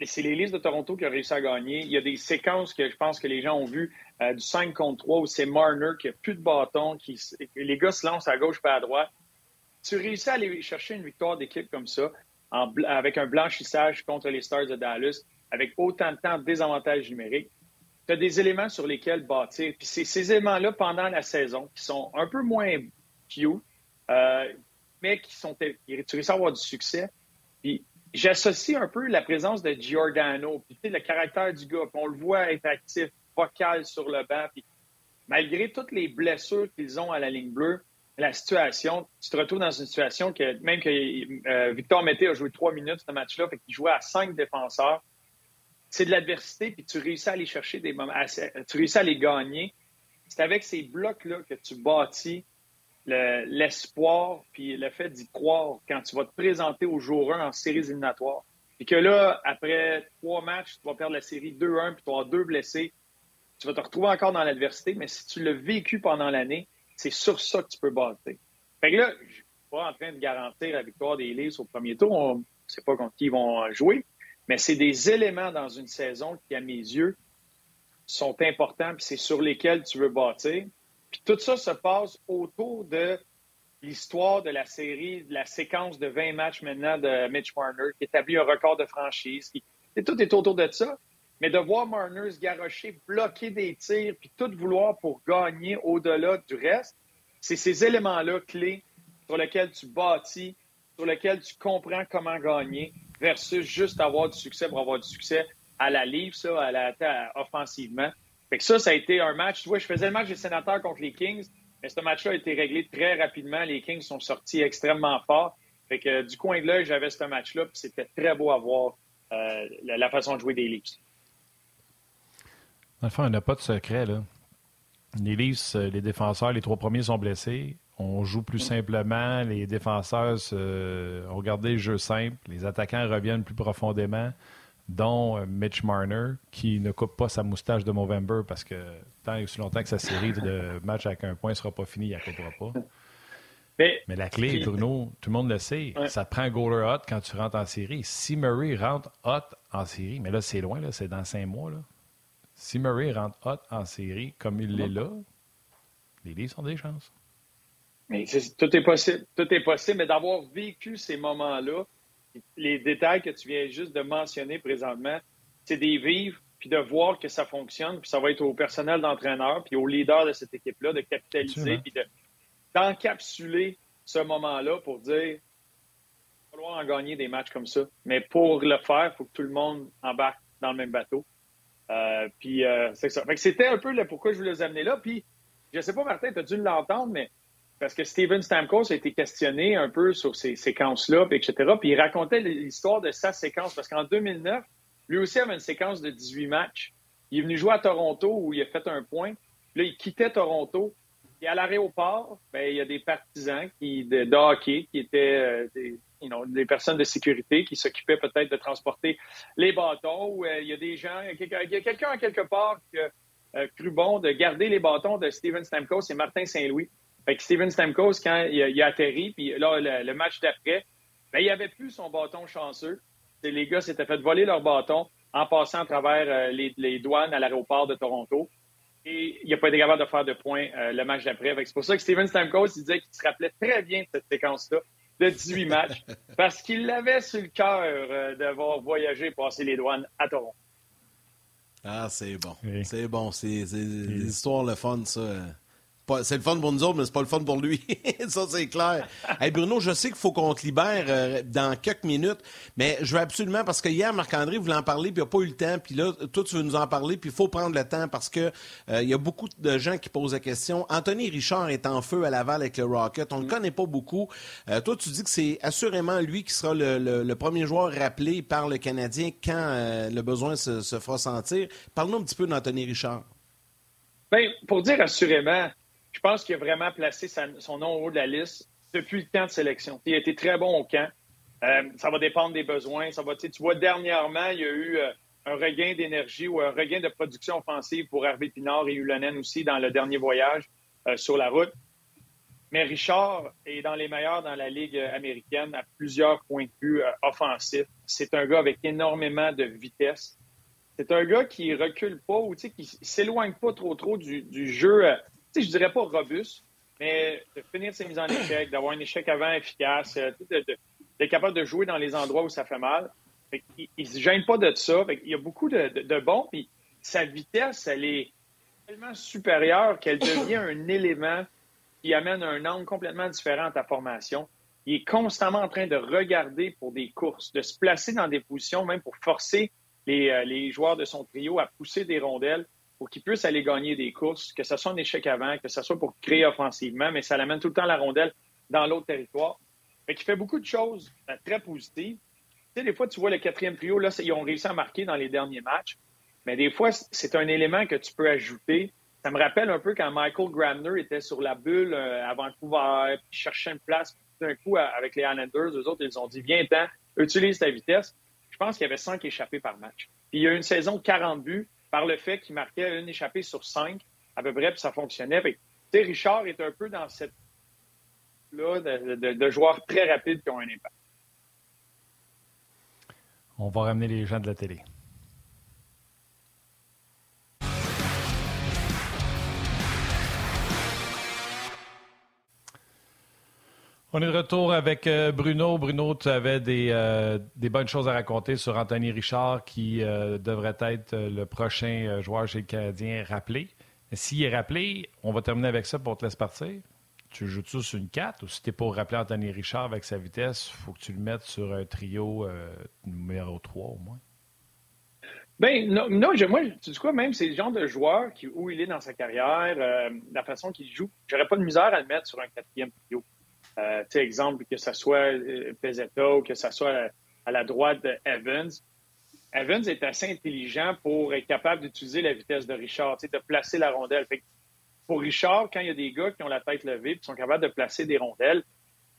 C: c'est les de Toronto qui ont réussi à gagner. Il y a des séquences que je pense que les gens ont vues euh, du 5 contre 3 où c'est Marner qui a plus de bâton, qui, les gars se lancent à gauche pas à droite. Tu réussis à aller chercher une victoire d'équipe comme ça, avec un blanchissage contre les Stars de Dallas, avec autant de temps de désavantage numérique. Tu as des éléments sur lesquels bâtir. Puis c'est ces éléments-là pendant la saison qui sont un peu moins cute, euh, mais qui sont. Tu réussis à avoir du succès. Puis j'associe un peu la présence de Giordano, puis le caractère du gars, puis on le voit être actif, vocal sur le banc, puis malgré toutes les blessures qu'ils ont à la ligne bleue, la situation, tu te retrouves dans une situation que même que euh, Victor Mété a joué trois minutes ce match-là, fait qu'il jouait à cinq défenseurs. C'est de l'adversité, puis tu réussis à aller chercher des moments, tu réussis à les gagner. C'est avec ces blocs-là que tu bâtis l'espoir puis le fait d'y croire quand tu vas te présenter au jour 1 en séries éliminatoires. Puis que là, après trois matchs, tu vas perdre la série 2-1 puis tu vas avoir deux blessés. Tu vas te retrouver encore dans l'adversité, mais si tu l'as vécu pendant l'année, c'est sur ça que tu peux bâtir. Fait que là, je suis pas en train de garantir la victoire des Leafs au premier tour. On ne sait pas contre qui ils vont jouer, mais c'est des éléments dans une saison qui, à mes yeux, sont importants puis c'est sur lesquels tu veux bâtir. Tout ça se passe autour de l'histoire de la série, de la séquence de 20 matchs maintenant de Mitch Warner, qui établit un record de franchise, tout est autour de ça. Mais de voir Marner se garrocher, bloquer des tirs, puis tout vouloir pour gagner au-delà du reste, c'est ces éléments-là clés sur lesquels tu bâtis, sur lesquels tu comprends comment gagner, versus juste avoir du succès pour avoir du succès à la livre, ça, à la, offensivement. Fait que ça, ça a été un match. Tu vois, je faisais le match des sénateurs contre les Kings, mais ce match-là a été réglé très rapidement. Les Kings sont sortis extrêmement forts. Fait que du coin de l'œil, j'avais ce match-là, puis c'était très beau à voir euh, la, façon de jouer des Leafs.
B: Dans le fond, il n'y a pas de secret, là. Les Leafs, euh, les défenseurs, les trois premiers sont blessés. On joue plus simplement. Les défenseurs ont gardé le jeu simple. Les attaquants reviennent plus profondément dont euh, Mitch Marner, qui ne coupe pas sa moustache de Movember parce que tant et aussi longtemps que sa série de matchs avec un point ne sera pas finie, il ne coupera pas. Mais, la clé, Bruno, tout le monde le sait, ça prend goaler hot quand tu rentres en série. Si Murray rentre hot en série, mais là, c'est loin, là, c'est dans cinq mois. Là. Si Murray rentre hot en série comme il l'est là, les Leafs ont des chances.
C: Mais tout est possible. Tout est possible, mais d'avoir vécu ces moments-là, les détails que tu viens juste de mentionner présentement, c'est des vivre, puis de voir que ça fonctionne, puis ça va être au personnel d'entraîneur, puis au leader de cette équipe-là de capitaliser, puis d'encapsuler ce moment-là pour dire il va falloir en gagner des matchs comme ça. Mais pour le faire, il faut que tout le monde embarque dans le même bateau. Euh, puis euh, c'est ça. c'était un peu pourquoi je voulais les amener là. Puis je sais pas, Martin, tu as dû l'entendre, mais parce que Steven Stamkos a été questionné un peu sur ces séquences-là, etc. Puis il racontait l'histoire de sa séquence, parce qu'en 2009, lui aussi avait une séquence de 18 matchs. Il est venu jouer à Toronto où il a fait un point. Là, il quittait Toronto. Et à l'aéroport, ben, il y a des partisans qui, de, hockey qui étaient euh, des, personnes de sécurité qui s'occupaient peut-être de transporter les bâtons. Ou, euh, il y a des gens, il y a quelqu'un quelque part qui a euh, cru bon de garder les bâtons de Steven Stamkos et Martin Saint-Louis. Fait que Steven Stamkos, quand il a, atterri, puis là, le, match d'après, ben, il avait plus son bâton chanceux. les gars s'étaient fait voler leur bâton en passant à travers euh, les, douanes à l'aéroport de Toronto. Et il n'a pas été capable de faire de points euh, le match d'après. C'est pour ça que Steven Stamkos il disait qu'il se rappelait très bien de cette séquence-là de 18 matchs *laughs* parce qu'il l'avait sur le cœur euh, d'avoir voyagé et passé les douanes à Toronto.
A: Ah, c'est bon. C'est bon. C'est des histoires le fun, ça c'est le fun pour nous autres, mais c'est pas le fun pour lui. *laughs* ça, c'est clair. hey Bruno, je sais qu'il faut qu'on te libère euh, dans quelques minutes, mais je veux absolument, parce que hier, Marc-André voulait en parler, puis il n'a pas eu le temps, puis là, toi, tu veux nous en parler, puis il faut prendre le temps parce que euh, il y a beaucoup de gens qui posent la question. Anthony Richard est en feu à Laval avec le Rocket. On ne le mm. connaît pas beaucoup. Euh, toi, tu dis que c'est assurément lui qui sera le, premier joueur rappelé par le Canadien quand le besoin se, se fera sentir. Parle-nous un petit peu d'Anthony Richard.
C: Bien, pour dire assurément, je pense qu'il a vraiment placé son nom au haut de la liste depuis le camp de sélection. Il a été très bon au camp. Euh, ça va dépendre des besoins. Ça va, tu vois, dernièrement, il y a eu euh, un regain d'énergie ou un regain de production offensive pour Hervé Pinard et Ulonen aussi dans le dernier voyage euh, sur la route. Mais Richard est dans les meilleurs dans la Ligue américaine à plusieurs points de vue offensifs. C'est un gars avec énormément de vitesse. C'est un gars qui recule pas ou qui s'éloigne pas trop trop du jeu je dirais pas robuste, mais de finir ses mises en échec, d'avoir un échec avant efficace, euh, d'être capable de jouer dans les endroits où ça fait mal. il, ne se gêne pas de ça. il y a beaucoup de, de, bons. Puis sa vitesse, elle est tellement supérieure qu'elle devient un *coughs* élément qui amène un angle complètement différent à ta formation. Il est constamment en train de regarder pour des courses, de se placer dans des positions, même pour forcer les, euh, les joueurs de son trio à pousser des rondelles pour qu'il puisse aller gagner des courses, que ce soit un échec avant, que ce soit pour créer offensivement, mais ça l'amène tout le temps la rondelle dans l'autre territoire. Fait qu'il fait beaucoup de choses euh, très positives. Tu sais, des fois, tu vois le quatrième trio, là, ils ont réussi à marquer dans les derniers matchs, mais des fois, c'est un élément que tu peux ajouter. Ça me rappelle un peu quand Michael Grabner était sur la bulle euh, à Vancouver, puis cherchait une place. D'un coup, avec les Islanders, eux autres, ils ont dit Viens-t'en, utilise ta vitesse. Je pense qu'il y avait 5 échappés par match. Puis il y a une saison de 40 buts par le fait qu'il marquait une échappée sur cinq, à peu près, puis ça fonctionnait. Fait, Richard est un peu dans cette là de, joueurs très rapides qui ont un impact.
B: On va ramener les gens de la télé. On est de retour avec euh, Bruno. Bruno, tu avais des, euh, des, bonnes choses à raconter sur Anthony Richard qui euh, devrait être le prochain joueur chez le Canadien rappelé. S'il est rappelé, on va terminer avec ça pour te laisser partir. Tu joues-tu sur une 4 ou si tu es pour rappeler Anthony Richard avec sa vitesse, il faut que tu le mettes sur un trio numéro 3 au moins?
C: Ben non, non moi, tu dis quoi, même c'est le genre de joueur qui, où il est dans sa carrière, la façon qu'il joue, j'aurais pas de misère à le mettre sur un quatrième trio. Euh, exemple, que ce soit euh, Pezzetta ou que ce soit à, la droite de Evans. Evans est assez intelligent pour être capable d'utiliser la vitesse de Richard, de placer la rondelle. pour Richard, quand il y a des gars qui ont la tête levée et qui sont capables de placer des rondelles,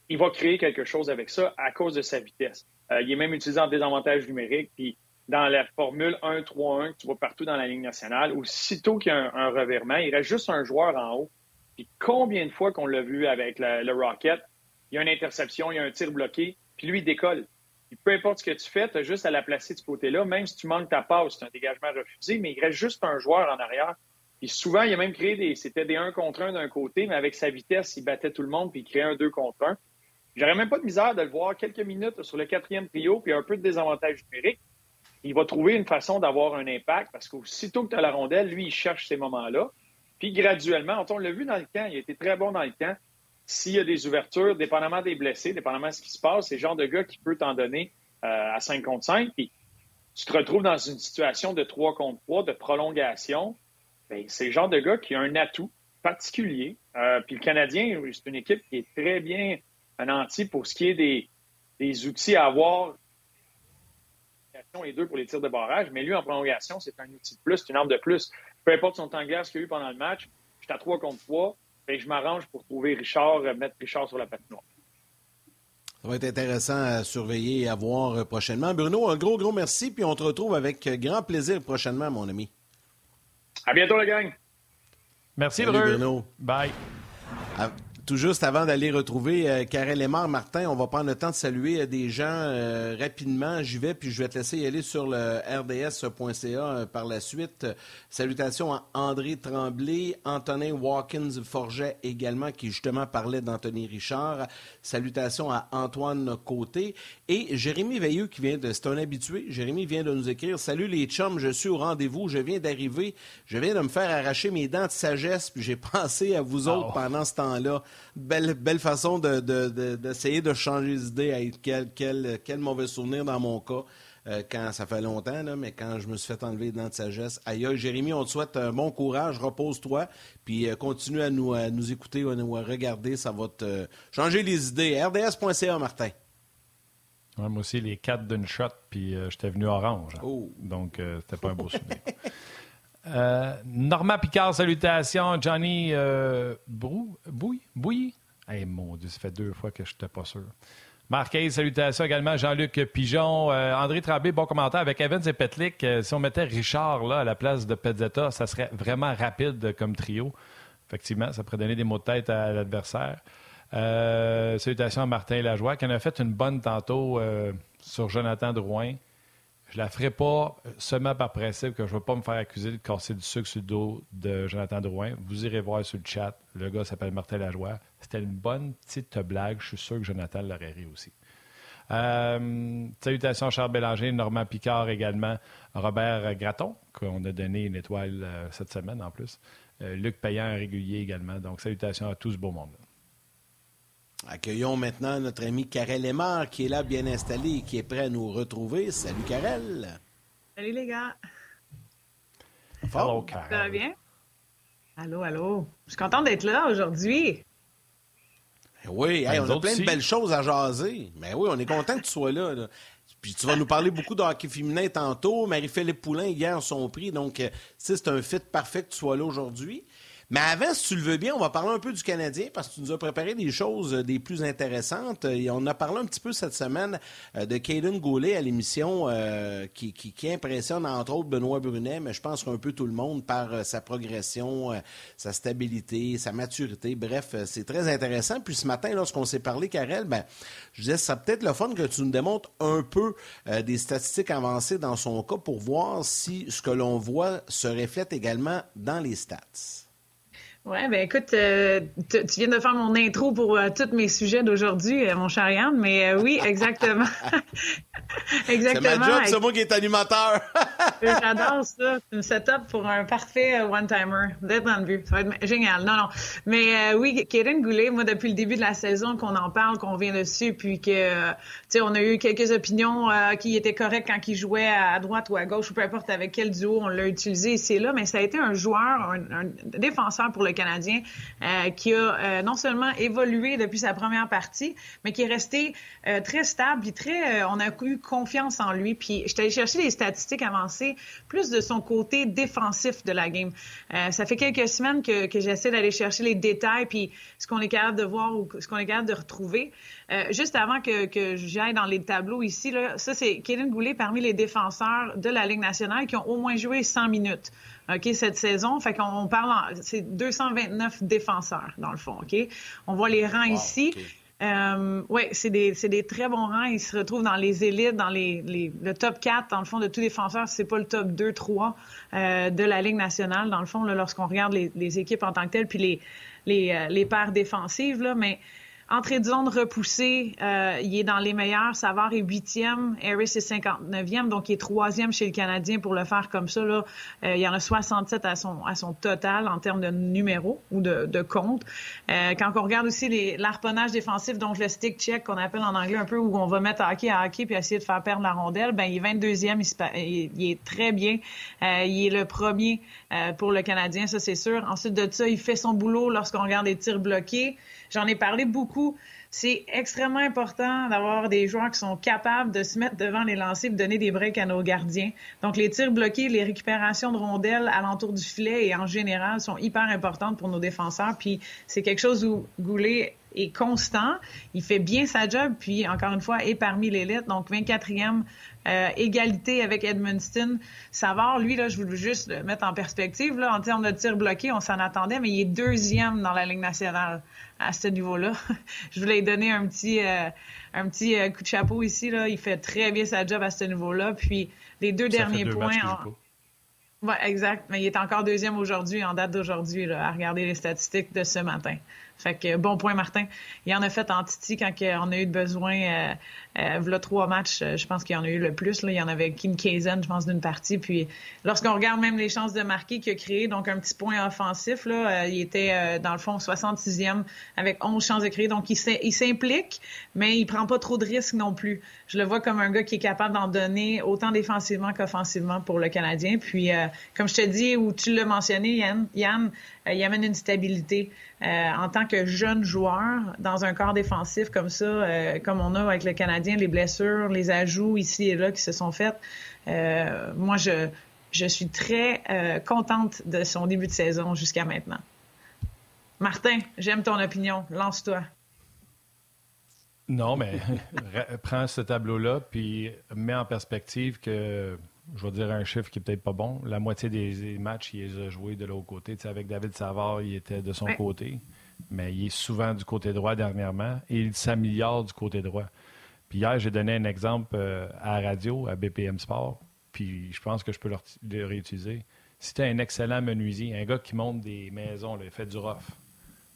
C: il va créer quelque chose avec ça à cause de sa vitesse. Euh, il est même utilisé en désavantage numérique. Puis dans la formule 1-3-1 que tu vois partout dans la ligne nationale, aussitôt qu'il y a un, un il reste juste un joueur en haut puis combien de fois qu'on l'a vu avec le Rocket, il y a une interception, il y a un tir bloqué, puis lui, il décolle. peu importe ce que tu fais, tu as juste à la placer de ce côté-là. Même si tu manques ta passe, c'est un dégagement refusé, mais il reste juste un joueur en arrière. Puis souvent, il a même créé des. C'était des 1 contre 1 d'un côté, mais avec sa vitesse, il battait tout le monde, puis il créait un 2 contre 1. J'aurais même pas de misère de le voir quelques minutes sur le quatrième trio, puis un peu de désavantage numérique. Il va trouver une façon d'avoir un impact parce qu'aussitôt que tu as la rondelle, lui, il cherche ces moments-là. Puis graduellement, on l'a vu dans le camp, il a été très bon dans le camp. S'il y a des ouvertures, dépendamment des blessés, dépendamment de ce qui se passe, c'est le genre de gars qui peut t'en donner euh, à 5 contre 5. Puis tu te retrouves dans une situation de 3 contre 3, de prolongation. Bien, c'est le genre de gars qui a un atout particulier. Euh, puis le Canadien, c'est une équipe qui est très bien nantie pour ce qui est des, des outils à avoir et deux pour les tirs de barrage, mais lui, en prolongation, c'est un outil de plus, c'est une arme de plus peu importe son temps de glace qu'il y a eu pendant le match, je suis à 3 contre 3, et je m'arrange pour trouver Richard, euh, mettre Richard sur la patinoire.
A: Ça va être intéressant à surveiller et à voir euh, prochainement. Bruno, un gros, gros merci, puis on te retrouve avec euh, grand plaisir prochainement, mon ami.
C: À bientôt, la gang.
B: Merci, Bruno. Bye.
A: Tout juste avant d'aller retrouver euh, Karel Martin, on va prendre le temps de saluer euh, des gens euh, rapidement. J'y vais, puis je vais te laisser y aller sur le rds.ca par la suite. Salutations à André Tremblay, Antonin Watkins-Forget également, qui justement parlait d'Anthony Richard. Salutations à Antoine Côté. Et Jérémy Veilleux, qui vient de... C'est un habitué. Jérémy vient de nous écrire. Salut les chums, je suis au rendez-vous. Je viens d'arriver. Je viens de me faire arracher mes dents de sagesse, puis j'ai *laughs* pensé à vous autres ah. pendant ce temps-là belle, belle façon d'essayer de, changer les idées. Quel, quel, quel mauvais souvenir dans mon cas. Euh, quand ça fait longtemps, mais quand je me suis fait enlever les dents de sagesse. Aïe, Jérémy, on te souhaite un bon courage, repose-toi, puis euh, continue à nous, à nous écouter ou à nous regarder, ça va te changer les idées. RDS.ca, Martin.
B: moi aussi, les quatre d'une shot, puis euh, j'étais venu orange. Hein.
A: Oh.
B: Donc, c'était pas un beau souvenir. *laughs* Euh, Normand Picard, salutations. Johnny euh, Brou, Bouy, Bouy? Eh mon Dieu, ça fait deux fois que je n'étais pas sûr. Marquez, salutations également. Jean-Luc Pigeon. Euh, André Trabé, bon commentaire. Avec Evans et Petlik, si on mettait Richard là, à la place de Pezzetta, ça serait vraiment rapide comme trio. Effectivement, ça pourrait donner des mots de tête à l'adversaire. salutations à Martin Lajoie, qui en a fait une bonne tantôt sur Jonathan Drouin. Je la ferai pas seulement par principe que je ne veux pas me faire accuser de casser du sucre sur le dos de Jonathan Drouin. Vous irez voir sur le chat. Le gars s'appelle Martin Lajoie. C'était une bonne petite blague. Je suis sûr que Jonathan l'aurait ri aussi. Euh, salutations Charles Bélanger, Normand Picard également, Robert Graton, qu'on a donné une étoile euh, cette semaine en plus. Euh, Luc Payan régulier également. Donc, salutations à tout ce beau monde. -là.
A: Accueillons maintenant notre ami Karel Lemar qui est là bien installé et qui est prêt à nous retrouver. Salut Karel.
D: Salut les gars.
B: Hello Karel.
D: Ça va bien? Allô, allô. Je suis contente d'être là aujourd'hui.
A: Eh oui, ben, on a plein de belles choses à jaser. Mais oui, on est content que tu sois là, Puis tu vas nous parler beaucoup de hockey féminin tantôt. Marie-Philippe Poulain, hier, son prix. Donc, euh, c'est un fit parfait que tu sois là aujourd'hui. Mais avant, si tu le veux bien, on va parler un peu du Canadien parce que tu nous as préparé des choses euh, des plus intéressantes. Et on a parlé un petit peu cette semaine euh, de Caden Goulet à l'émission euh, qui, qui, impressionne entre autres Benoît Brunet, mais je pense qu'un peu tout le monde par sa progression, sa stabilité, sa maturité. Bref, c'est très intéressant. Puis ce matin, lorsqu'on s'est parlé, Karel, ben, je disais, ça peut-être le fun que tu nous démontres un peu des statistiques avancées dans son cas pour voir si ce que l'on voit se reflète également dans les stats.
D: Oui, ben écoute, euh, tu viens de faire mon intro pour euh, tous mes sujets d'aujourd'hui, euh, mon cher Yann, mais oui, exactement.
A: exactement. *laughs* C'est ma job, c'est moi qui est animateur. *laughs*
D: J'adore *laughs* ça. C'est une setup pour un parfait one-timer. D'être dans le but. Ça va être génial. Non, non. Mais oui, Kaden Goulet, moi, depuis le début de la saison qu'on en parle, qu'on vient dessus, puis que, tu sais, on a eu quelques opinions qui étaient correctes quand il jouait à droite ou à gauche, ou peu importe avec quel duo on l'a utilisé ici là, mais ça a été un joueur, un, un défenseur pour le Canadien, euh, qui a euh, non seulement évolué depuis sa première partie, mais qui est resté euh, très stable et très. on a eu confiance en lui. Puis je suis allée chercher les statistiques avancées, plus de son côté défensif de la game. ça fait quelques semaines que, j'essaie d'aller chercher les détails puis ce qu'on est capable de voir ou ce qu'on est capable de retrouver. juste avant que, que j'aille dans les tableaux ici, là, ça c'est Kaden Goulet parmi les défenseurs de la Ligue nationale qui ont au moins joué 100 minutes. OK, cette saison. Fait qu'on parle, c'est 229 défenseurs, dans le fond, OK? On voit les rangs ici. Euh, oui, c'est des, des, très bons rangs. Ils se retrouvent dans les élites, dans les, les, le top 4, dans le fond, de tous les défenseurs. C'est pas le top 2, 3 euh, de la Ligue nationale, dans le fond, lorsqu'on regarde les, les, équipes en tant que telles, puis les, les, euh, les paires défensives. Là, mais Entrée de zone repoussée, euh, il est dans les meilleurs. Savard est huitième, Harris est 59e, donc il est troisième chez le Canadien pour le faire comme ça. Euh, il y en a 67 à son, à son total en termes de numéros ou de, de compte. Euh, quand on regarde aussi l'arponnage défensif, donc le stick check qu'on appelle en anglais un peu, où on va mettre hockey à hockey puis essayer de faire perdre la rondelle, ben il est 22e, il, il est très bien. il est le premier pour le Canadien, ça c'est sûr. Ensuite de ça, il fait son boulot lorsqu'on regarde les tirs bloqués. J'en ai parlé beaucoup. C'est extrêmement important d'avoir des joueurs qui sont capables de se mettre devant les lancers et de donner des breaks à nos gardiens. Donc, les tirs bloqués, les récupérations de rondelles alentour du filet et en général sont hyper importantes pour nos défenseurs. Puis, c'est quelque chose où Goulet est constant. Il fait bien sa job, puis encore une fois, est parmi l'élite. Donc, 24e euh, égalité avec Edmundston. Savard, lui, là, je voulais juste le mettre en perspective. Là, en termes de tir bloqué, on s'en attendait, mais il est deuxième dans la Ligue nationale à ce niveau-là. *laughs* je voulais lui donner un petit, euh, un petit euh, coup de chapeau ici. Là. Il fait très bien sa job à ce niveau-là. Puis les deux derniers points. Oui, exact. Mais il est encore deuxième aujourd'hui, en date d'aujourd'hui, à regarder les statistiques de ce matin. Fait que bon point, Martin. Il en a fait en Titi quand on a eu besoin. Euh, euh, trois matchs, euh, je pense qu'il y en a eu le plus. Là. Il y en avait Kim Kazan, je pense, d'une partie. Puis lorsqu'on regarde même les chances de marquer qu'il a créé, donc un petit point offensif, là, euh, il était dans le fond 66e avec 11 chances de créer. Donc il s'implique, mais il prend pas trop de risques non plus. Je le vois comme un gars qui est capable d'en donner autant défensivement qu'offensivement pour le Canadien. Puis comme je te dis, ou tu l'as mentionné, Yann, Yann il amène une stabilité. en tant que jeune joueur dans un corps défensif comme ça, comme on a avec le Canadien, les blessures, les ajouts ici et là qui se sont faits. Euh, moi, je, je suis très euh, contente de son début de saison jusqu'à maintenant. Martin, j'aime ton opinion. Lance-toi.
B: Non, mais *laughs* prends ce tableau-là puis mets en perspective que, je vais dire un chiffre qui est peut-être pas bon, la moitié des, matchs, il les a joués de l'autre côté. avec David Savard, il était de son côté, mais il est souvent du côté droit dernièrement et il s'améliore du côté droit. Puis hier, j'ai donné un exemple euh, à la radio, à BPM Sport, puis je pense que je peux le, réutiliser. Si tu un excellent menuisier, un gars qui monte des maisons, il fait du rough,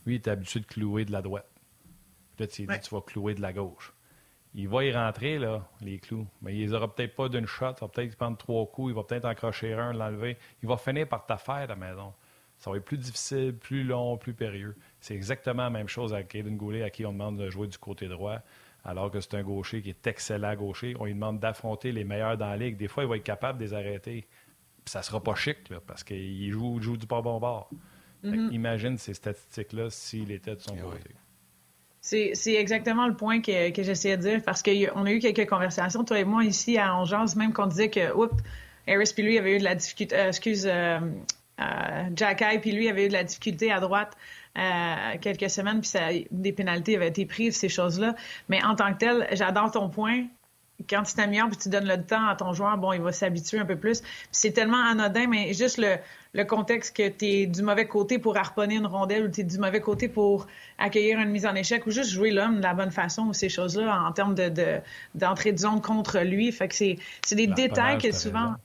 B: lui, il est habitué de clouer de la droite. Puis là, tu dit, tu vas clouer de la gauche. Il va y rentrer, là, les clous. Mais il les aura peut-être pas d'une shot. Il va peut-être prendre trois coups. Il va peut-être accrocher un, l'enlever. Il va finir par t'affaire la maison. Ça va être plus difficile, plus long, plus périlleux. C'est exactement la même chose avec Aiden Goulet, à qui on demande de jouer du côté droit alors que c'est un gaucher qui est excellent gaucher. On lui demande d'affronter les meilleurs dans la ligue. Des fois, il va être capable de les arrêter. Puis ça sera pas chic, parce qu'il joue, joue, du pas bon bord. Mm-hmm. Imagine ces statistiques-là s'il était de son eh côté.
D: C'est exactement le point que, que j'essayais de dire parce qu'on a eu quelques conversations, toi et moi, ici à Angers, même qu'on disait que, oups, Harris puis lui avait eu de la difficulté, euh, excuse, euh, euh, Jack puis lui avait eu de la difficulté à droite euh, quelques semaines, puis ça, des pénalités avaient été prises, ces choses-là. Mais en tant que tel, j'adore ton point. Quand tu t'améliores puis tu donnes le temps à ton joueur, bon, il va s'habituer un peu plus. c'est tellement anodin, mais juste le, le contexte que tu es du mauvais côté pour harponner une rondelle ou tu es du mauvais côté pour accueillir une mise en échec ou juste jouer l'homme de la bonne façon ou ces choses-là en termes de, d'entrée de, zone contre lui. Fait que c'est, c'est des détails que souvent.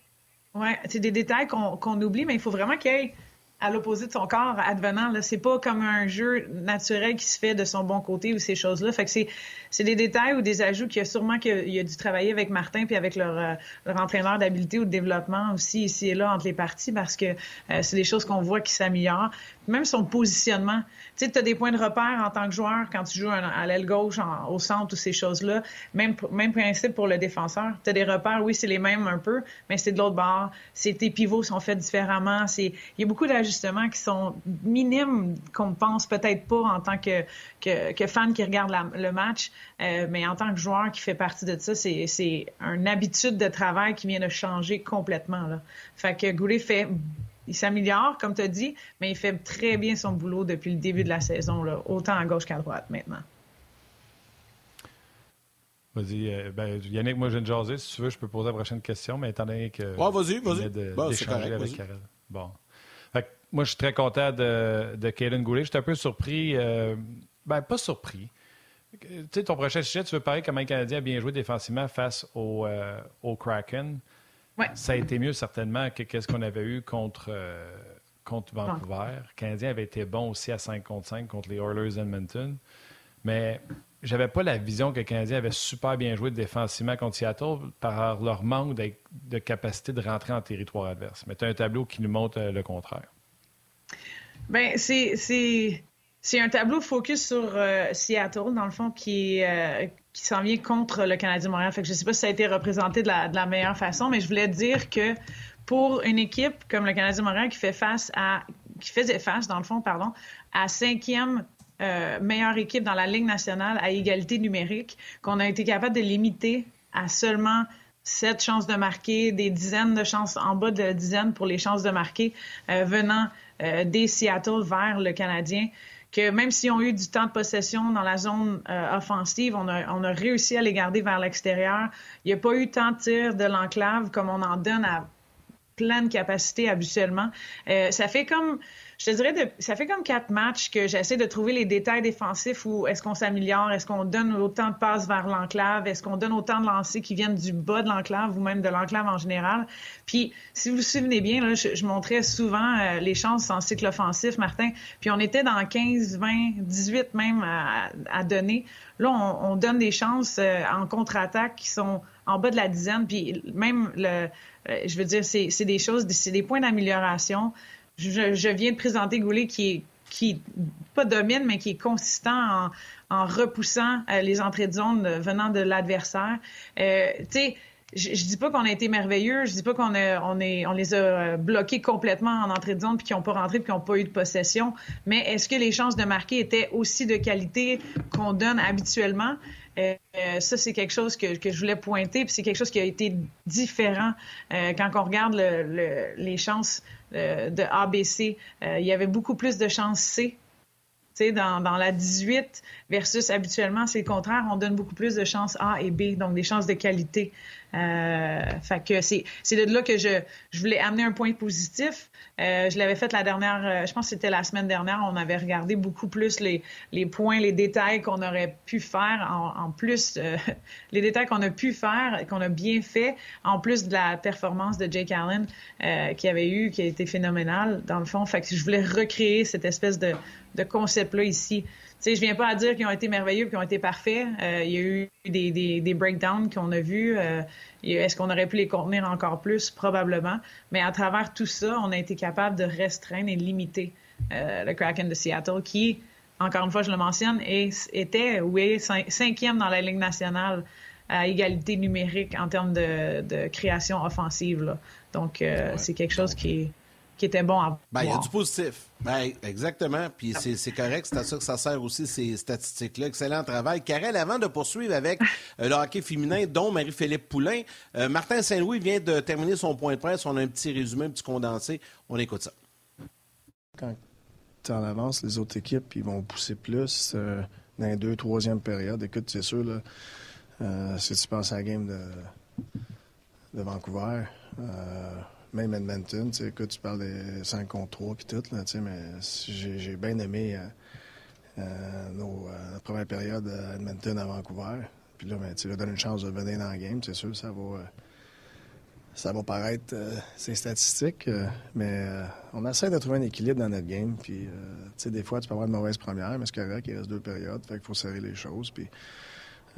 D: Ouais, c'est des détails qu'on, qu'on oublie, mais il faut vraiment qu'il y ait à l'opposé de son corps advenant. Là, c'est pas comme un jeu naturel qui se fait de son bon côté ou ces choses-là. Fait que c'est, des détails ou des ajouts qu'il y a sûrement qu'il y a dû travailler avec Martin puis avec leur, euh, leur entraîneur d'habileté ou de développement aussi ici et là entre les parties parce que euh, c'est des choses qu'on voit qui s'améliorent. Même son positionnement. Tu sais, tu as des points de repère en tant que joueur quand tu joues à l'aile gauche, au centre ou ces choses-là. Même, même principe pour le défenseur. Tu as des repères, oui, c'est les mêmes un peu, mais c'est de l'autre bord. Tes pivots sont faits différemment. Il y a beaucoup d'ajustements qui sont minimes qu'on ne pense peut-être pas en tant que, que, que fan qui regarde le match. Euh, mais en tant que joueur qui fait partie de ça, c'est, c'est une habitude de travail qui vient de changer complètement. Là. Fait que Goulet fait il s'améliore, comme tu as dit, mais il fait très bien son boulot depuis le début de la saison, là, autant à gauche qu'à droite maintenant.
B: Vas-y, euh, ben, Yannick, moi je viens de jaser. Si tu veux, je peux poser la prochaine question, mais étant donné que.
A: Ouais, vas-y, vas-y. Bon, avec
B: Karel. Bon. Moi, je suis très content de, de Kaden Goulet. Je suis un peu surpris. Euh, ben, pas surpris. Tu sais, ton prochain sujet, tu veux parler comment le Canadien a bien joué défensivement face au, euh, au Kraken. Ça a été mieux certainement que ce qu'on avait eu contre, euh, contre Vancouver. Le Canadien avait été bon aussi à 5 contre 5 contre les Oilers Edmonton. Mais j'avais pas la vision que le Canadien avait super bien joué défensivement contre Seattle par leur manque de, capacité de rentrer en territoire adverse. Mais tu as un tableau qui nous montre le contraire.
D: Bien, c'est c'est un tableau focus sur euh, Seattle, dans le fond, qui, euh, qui s'en vient contre le Canadien Montréal. Fait que je ne sais pas si ça a été représenté de la, de la, meilleure façon, mais je voulais dire que pour une équipe comme le Canadien Montréal qui fait face à qui faisait face, dans le fond, pardon, à cinquième euh, meilleure équipe dans la Ligue nationale à égalité numérique, qu'on a été capable de limiter à seulement sept chances de marquer, des dizaines de chances, en bas de dizaines pour les chances de marquer venant des Seattle vers le Canadien que même s'ils ont eu du temps de possession dans la zone euh, offensive, on a, on a, réussi à les garder vers l'extérieur. Il n'y a pas eu tant de tirs de l'enclave comme on en donne à pleine capacité habituellement. Euh, ça fait comme je te dirais, ça fait comme quatre matchs que j'essaie de trouver les détails défensifs où est-ce qu'on s'améliore, est-ce qu'on donne autant de passes vers l'enclave, est-ce qu'on donne autant de lancers qui viennent du bas de l'enclave ou même de l'enclave en général. Puis, si vous vous souvenez bien, là, je, montrais souvent euh, les chances en cycle offensif, Martin, puis on était dans 15, 20, 18 même à, donner. Là, on, donne des chances euh, en contre-attaque qui sont en bas de la dizaine, puis même le, je veux dire, c'est des choses, c'est des points d'amélioration je, viens de présenter Goulet qui est qui pas domine, mais qui est consistant en, repoussant euh, les entrées de zone venant de l'adversaire. Euh, tu sais, je, dis pas qu'on a été merveilleux, je dis pas qu'on on on les a euh, bloqués complètement en entrée de zone puis qu'ils n'ont pas rentré puis qu'ils n'ont pas eu de possession. Mais est-ce que les chances de marquer étaient aussi de qualité qu'on donne habituellement? Euh, ça, c'est quelque chose que, que, je voulais pointer, puis c'est quelque chose qui a été différent euh, quand on regarde le, les chances euh, de ABC. il y avait beaucoup plus de chances C. Dans, dans la 18 versus habituellement, c'est le contraire, on donne beaucoup plus de chances A et B, donc des chances de qualité. Euh, fait que c'est, de là que je, je voulais amener un point positif. Euh, je l'avais fait la dernière, euh, je pense que c'était la semaine dernière, on avait regardé beaucoup plus les, les points, les détails qu'on aurait pu faire en, plus, *laughs* les détails qu'on a pu faire, qu'on a bien fait, en plus de la performance de Jake Allen qui avait eu, qui a été phénoménal dans le fond. Je voulais recréer cette espèce de, de concept-là ici sais, je viens pas à dire qu'ils ont été merveilleux, qu'ils ont été parfaits. Euh, il y a eu des, des, des breakdowns qu'on a vus. Euh, est-ce qu'on aurait pu les contenir encore plus? Probablement. Mais à travers tout ça, on a été capable de restreindre et limiter euh, le Kraken de Seattle, qui, encore une fois, je le mentionne, est, était ou est cinquième dans la Ligue nationale à égalité numérique en termes de, de création offensive. Là. Donc, c'est quelque chose qui est qui était bon à
A: ben, Il y a du positif. Ben, exactement. Puis c'est correct. C'est à ça que ça sert aussi, ces statistiques-là. Excellent travail. Karel, avant de poursuivre avec *laughs* euh, le hockey féminin, dont Marie-Philippe Poulain, euh, Martin Saint-Louis vient de terminer son point de presse. On a un petit résumé, un petit condensé. On écoute ça.
E: Quand tu en avances, les autres équipes, ils vont pousser plus euh, dans les deux, troisième périodes. Écoute, c'est sûr, là, si tu penses à la game de, de Vancouver, même Edmonton, tu tu parles des 5 contre 3 puis tout, là, mais j'ai bien aimé euh, euh, nos, euh, première période à Edmonton à Vancouver. Puis là, ben, tu leur donnes une chance de venir dans le game, c'est sûr, ça va, ça va paraître, c'est statistique, mais on essaie de trouver un équilibre dans notre game. Puis, des fois, tu peux avoir une mauvaise première, mais c'est correct, il reste deux périodes, fait qu'il faut serrer les choses. Puis,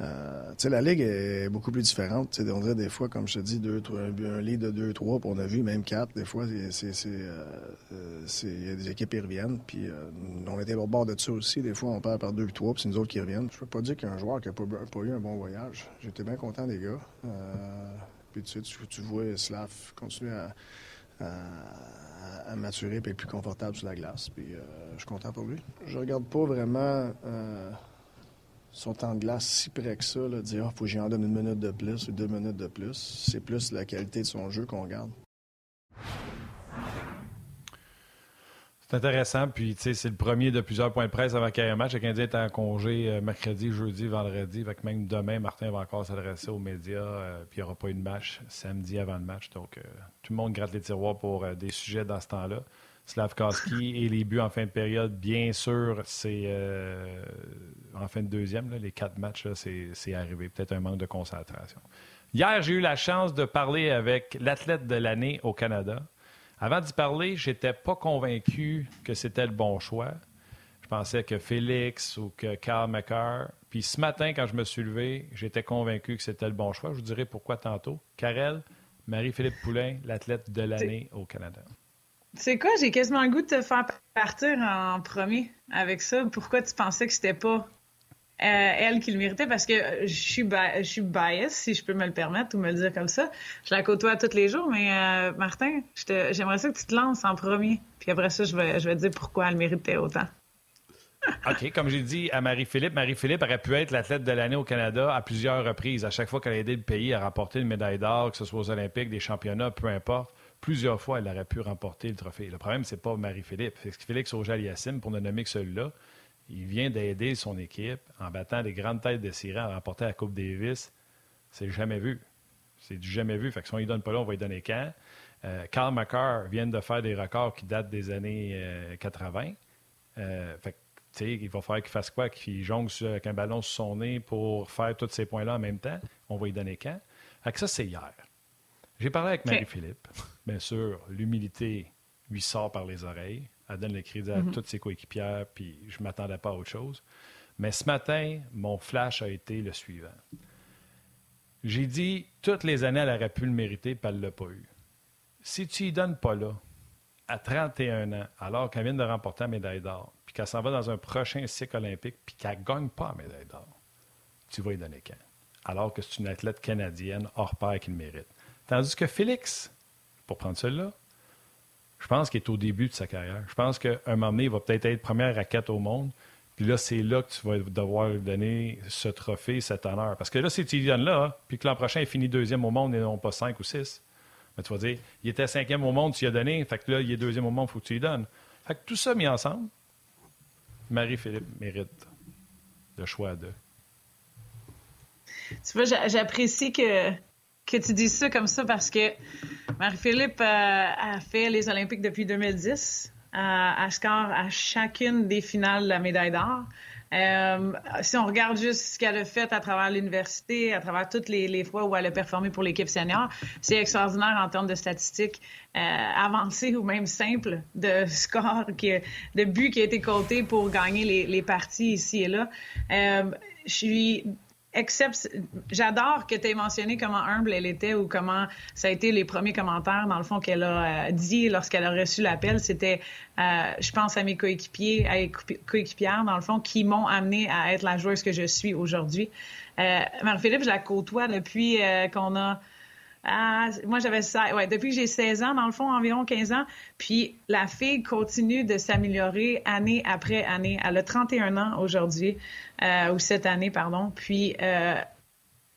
E: euh, la Ligue est beaucoup plus différente. on dirait des fois, comme je te dis, deux, un, lit de 2-3, puis on a vu même 4. Des fois, euh, c'est, il y a des équipes qui reviennent. Puis euh, on était au bord de ça aussi. Des fois, on perd par 2 3, puis c'est nous autres qui reviennent. Je peux pas dire qu'il y a un joueur qui n'a pas, eu un bon voyage. J'étais bien content des gars. puis tu, tu, tu vois Slav continuer à, à, maturer et être plus confortable sur la glace. Puis je suis content pour lui. Je regarde pas vraiment son temps de glace si près que ça, là, dire, il ah, faut que j'en donne une minute de plus ou deux minutes de plus. C'est plus la qualité de son jeu qu'on regarde.
B: C'est intéressant. Puis, tu sais, c'est le premier de plusieurs points de presse avant qu'il y ait un match. Le Canadien est en congé euh, mercredi, jeudi, vendredi. Fait même demain, Martin va encore s'adresser aux médias. Euh, puis, il n'y aura pas eu de match samedi avant le match. Donc, euh, tout le monde gratte les tiroirs pour des sujets dans ce temps-là. Slavkowski et les buts en fin de période, bien sûr, c'est euh, en fin de deuxième. les quatre matchs, c'est arrivé. Peut-être un manque de concentration. Hier, j'ai eu la chance de parler avec l'athlète de l'année au Canada. Avant d'y parler, j'étais pas convaincu que c'était le bon choix. Je pensais que Félix ou que Carl McCarr. Puis ce matin, quand je me suis levé, j'étais convaincu que c'était le bon choix. Je vous dirai pourquoi tantôt. Karel, Marie-Philippe Poulain, l'athlète de l'année au Canada.
D: C'est quoi? J'ai quasiment le goût de te faire partir en premier avec ça. Pourquoi tu pensais que c'était pas euh, elle qui le méritait? Parce que je suis, je bias, si je peux me le permettre ou me le dire comme ça. Je la côtoie tous les jours, mais euh, Martin, j'aimerais ça que tu te lances en premier. Puis après ça, je vais, je vais te dire pourquoi elle méritait autant. *laughs*
B: OK, comme j'ai dit à Marie-Philippe, Marie-Philippe aurait pu être l'athlète de l'année au Canada à plusieurs reprises. À chaque fois qu'elle a aidé le pays à remporter une médaille d'or, que ce soit aux Olympiques, des championnats, peu importe plusieurs fois, elle aurait pu remporter le trophée. Le problème, c'est pas Marie-Philippe. Félix Auger-Aliassime, pour ne nommer que celui-là, il vient d'aider son équipe en battant des grandes têtes de série à remporter la Coupe Davis. C'est jamais vu. C'est du jamais vu. Fait que si on ne lui donne pas là, on va lui donner quand? Euh, McCarr vient de faire des records qui datent des années 80. Euh, euh, fait que, il va falloir qu'il fasse quoi? Qu'il jongle avec un ballon sur son nez pour faire tous ces points-là en même temps? On va lui donner quand? Fait que ça, c'est hier. J'ai parlé avec Marie-Philippe. Bien sûr, l'humilité lui sort par les oreilles. Elle donne le crédit à mhm. toutes ses coéquipières, puis je ne m'attendais pas à autre chose. Mais ce matin, mon flash a été le suivant. J'ai dit, toutes les années, elle aurait pu le mériter, puis elle ne l'a pas eu. Si tu y donnes pas là, à 31 ans, alors qu'elle vient de remporter la médaille d'or, puis qu'elle s'en va dans un prochain cycle olympique, puis qu'elle ne gagne pas la médaille d'or, tu vas y donner quand? Alors que c'est une athlète canadienne hors pair qui le mérite. Tandis que Félix, pour prendre celui-là, je pense qu'il est au début de sa carrière. Je pense qu'à un moment donné, il va peut-être être première raquette au monde. Puis là, c'est là que tu vas devoir lui donner ce trophée, cet honneur. Parce que là, si tu lui donnes là, puis que l'an prochain, il finit deuxième au monde et non pas cinq ou six, mais tu vas dire, il était cinquième au monde, tu lui as donné, fait que là, il est deuxième au monde, il faut que tu lui donnes. Fait que tout ça mis ensemble, Marie-Philippe mérite le choix de.
D: Tu vois, j'apprécie que que tu dises ça comme ça parce que Marie-Philippe euh, a fait les Olympiques depuis 2010. Euh, elle score à chacune des finales de la médaille d'or. Euh, si on regarde juste ce qu'elle a fait à travers l'université, à travers toutes les, fois où elle a performé pour l'équipe senior, c'est extraordinaire en termes de statistiques euh, avancées ou même simples de *laughs* score, qui, de buts qui a été comptés pour gagner les, parties ici et là. Je suis j'adore que tu aies mentionné comment humble elle était ou comment ça a été les premiers commentaires, dans le fond, qu'elle a euh, dit lorsqu'elle a reçu l'appel. C'était, euh, je pense à mes coéquipiers, à mes coéquipières, dans le fond, qui m'ont amené à être la joueuse que je suis aujourd'hui. Euh, Marie-Philippe, je la côtoie depuis euh, qu'on a ah, moi, j'avais. Ouais, depuis que j'ai 16 ans, dans le fond, environ 15 ans. Puis la fille continue de s'améliorer année après année. Elle a 31 ans aujourd'hui, euh, ou cette année, pardon. Puis euh,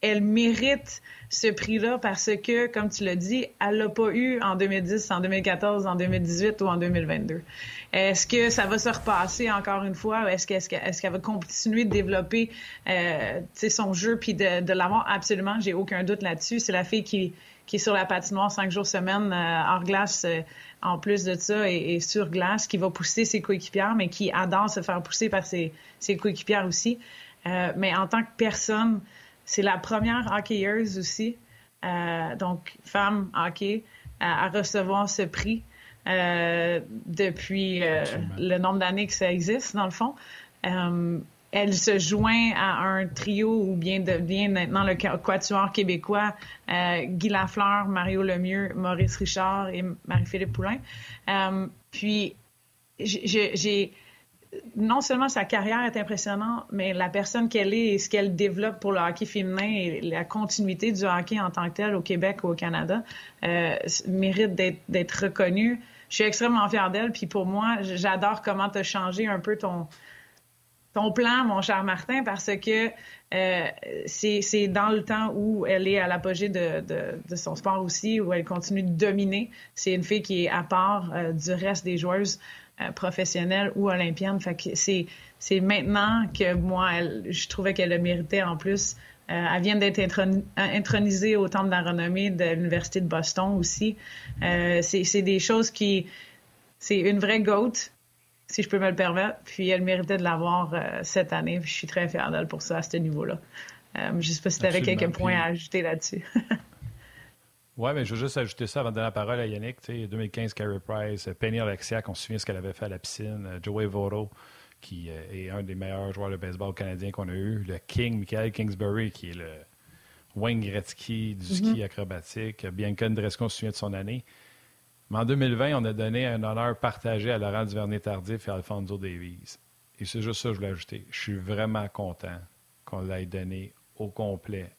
D: elle mérite ce prix-là parce que, comme tu l'as dit, elle l'a pas eu en 2010, en 2014, en 2018 ou en 2022. Est-ce que ça va se repasser encore une fois? Est-ce qu'elle va continuer de développer euh, son jeu puis de, de l'avoir? Absolument, j'ai aucun doute là-dessus. C'est la fille qui, qui est sur la patinoire cinq jours semaine, euh, hors glace, euh, en plus de ça, et, sur glace, qui va pousser ses coéquipières, mais qui adore se faire pousser par ses, ses coéquipières aussi. Euh, mais en tant que personne, c'est la première hockeyeuse aussi. Donc femme hockey, à, recevoir ce prix depuis le nombre d'années que ça existe, dans le fond. Elle se joint à un trio ou bien devient maintenant le quatuor québécois euh, Guy Lafleur, Mario Lemieux, Maurice Richard et Marie-Philippe Poulain. Euh, puis j'ai non seulement sa carrière est impressionnante, mais la personne qu'elle est et ce qu'elle développe pour le hockey féminin et la continuité du hockey en tant que tel au Québec ou au Canada euh, mérite d'être reconnue. Je suis extrêmement fière d'elle. Puis pour moi, j'adore comment tu as changé un peu ton, plan, mon cher Martin, parce que euh, c'est dans le temps où elle est à l'apogée de, de, son sport aussi, où elle continue de dominer. C'est une fille qui est à part euh, du reste des joueuses euh, professionnelles ou. Fait que c'est c'est maintenant que moi, elle, je trouvais qu'elle le méritait en plus. elle vient d'être intronisée au Temple de la renommée de l'Université de Boston aussi. c'est des choses qui... C'est une vraie goat si je peux me le permettre. Puis elle méritait de l'avoir euh, cette année. je suis très fière d'elle pour ça à ce niveau-là. Euh, je ne sais pas si tu avais quelques points à ajouter là-dessus. *laughs*
B: oui, mais je veux juste ajouter ça avant de donner la parole à Yannick. 2015, Carey Price, Penny Alexia, on se souvient ce qu'elle avait fait à la piscine, euh, Joey Votto, qui est un des meilleurs joueurs de baseball canadien qu'on a eu, le King, Michael Kingsbury, qui est le Wayne Gretzky du ski mm-hmm. acrobatique, Bianca Andrescu, on se souvient de son année. Mais en 2020, on a donné un honneur partagé à Laurent Duvernay-Tardif et Alfonso Davies. Et c'est juste ça que je voulais ajouter. Je suis vraiment content qu'on l'ait donné au complet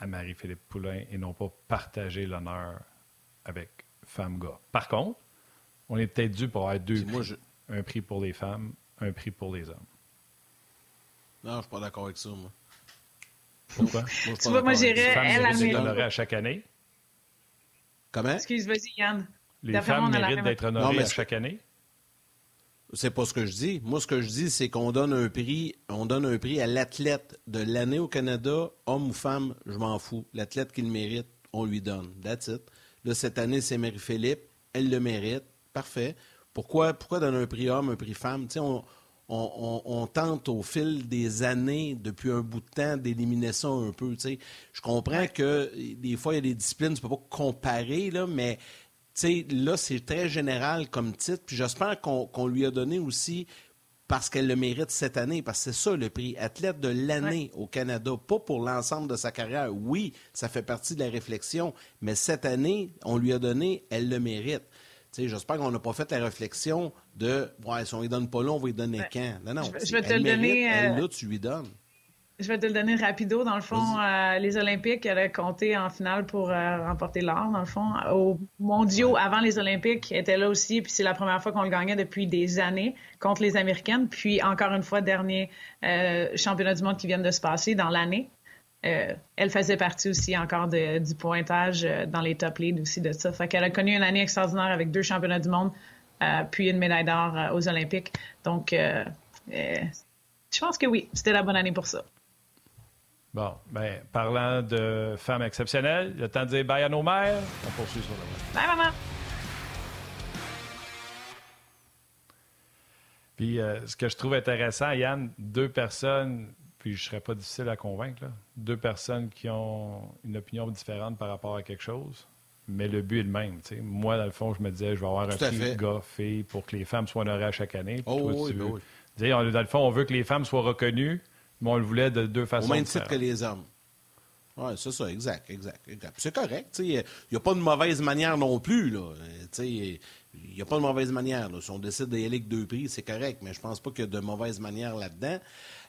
B: à Marie-Philippe Poulain et non pas partagé l'honneur avec femme-gars. Par contre, on est peut-être dû pour avoir deux prix. Un prix pour les femmes, un prix pour les hommes.
A: Non, je suis pas d'accord avec ça, moi.
B: Pourquoi?
D: moi, tu vois, moi, j'irais, elle,
B: elle, à chaque année.
A: Comment?
D: Excuse, vas-y, Yann.
B: Les femmes méritent d'être honorées chaque année?
A: C'est pas ce que je dis. Moi, ce que je dis, c'est qu'on donne un prix, on donne un prix à l'athlète de l'année au Canada, homme ou femme, je m'en fous. L'athlète qui le mérite, on lui donne. That's it. Là, cette année, c'est Marie-Philippe. Elle le mérite. Parfait. Pourquoi, pourquoi donner un prix homme, un prix femme? On, on, on, tente au fil des années, depuis un bout de temps, d'éliminer ça un peu. Je comprends que des fois, il y a des disciplines, tu ne peux pas comparer, là, mais là, c'est très général comme titre. Puis j'espère qu'on lui a donné aussi parce qu'elle le mérite cette année, parce que c'est ça le prix. Athlète de l'année au Canada, pas pour l'ensemble de sa carrière. Oui, ça fait partie de la réflexion, mais cette année, on lui a donné, elle le mérite. J'espère qu'on n'a pas fait la réflexion de ouais, si on ne lui donne pas là, on va lui donner quand? Non, non.
D: Je, vais te le donner.
A: Elle, euh, là, tu lui donnes.
D: Je vais te le donner rapido. Dans le fond, euh, les Olympiques, elle a compté en finale pour euh, remporter l'or, dans le fond. Aux mondiaux, avant les Olympiques, était là aussi. Puis c'est la première fois qu'on le gagnait depuis des années contre les Américaines. Puis encore une fois, dernier euh, championnat du monde qui vient de se passer dans l'année. elle faisait partie aussi encore du pointage dans les top leads aussi de ça. Fait qu'elle a connu une année extraordinaire avec deux championnats du monde, puis une médaille d'or aux Olympiques. Donc, je pense que oui, c'était la bonne année pour ça.
B: Bon, ben, parlant de femmes exceptionnelles, il y a temps de dire bye à nos mères. On poursuit sur le
D: Bye, maman!
B: Puis, euh, ce que je trouve intéressant, Yann, deux personnes, puis je ne serais pas difficile à convaincre, deux personnes qui ont une opinion différente par rapport à quelque chose, mais le but est le même. Moi, dans le fond, je me disais, je vais avoir un prix gars-fille pour que les femmes soient honorées à chaque année.
A: Oh, oui, ben oui.
B: Dans le fond, on veut que les femmes soient reconnues mais on le voulait de deux façons.
A: Au même titre que les hommes. Oui, c'est ça, exact, exact, exact. C'est correct. Il n'y a pas de mauvaise manière non plus. Il n'y a pas de mauvaise manière. Si on décide d'aller avec deux prix, c'est correct, mais je pense pas qu'il y a de mauvaise manière là-dedans.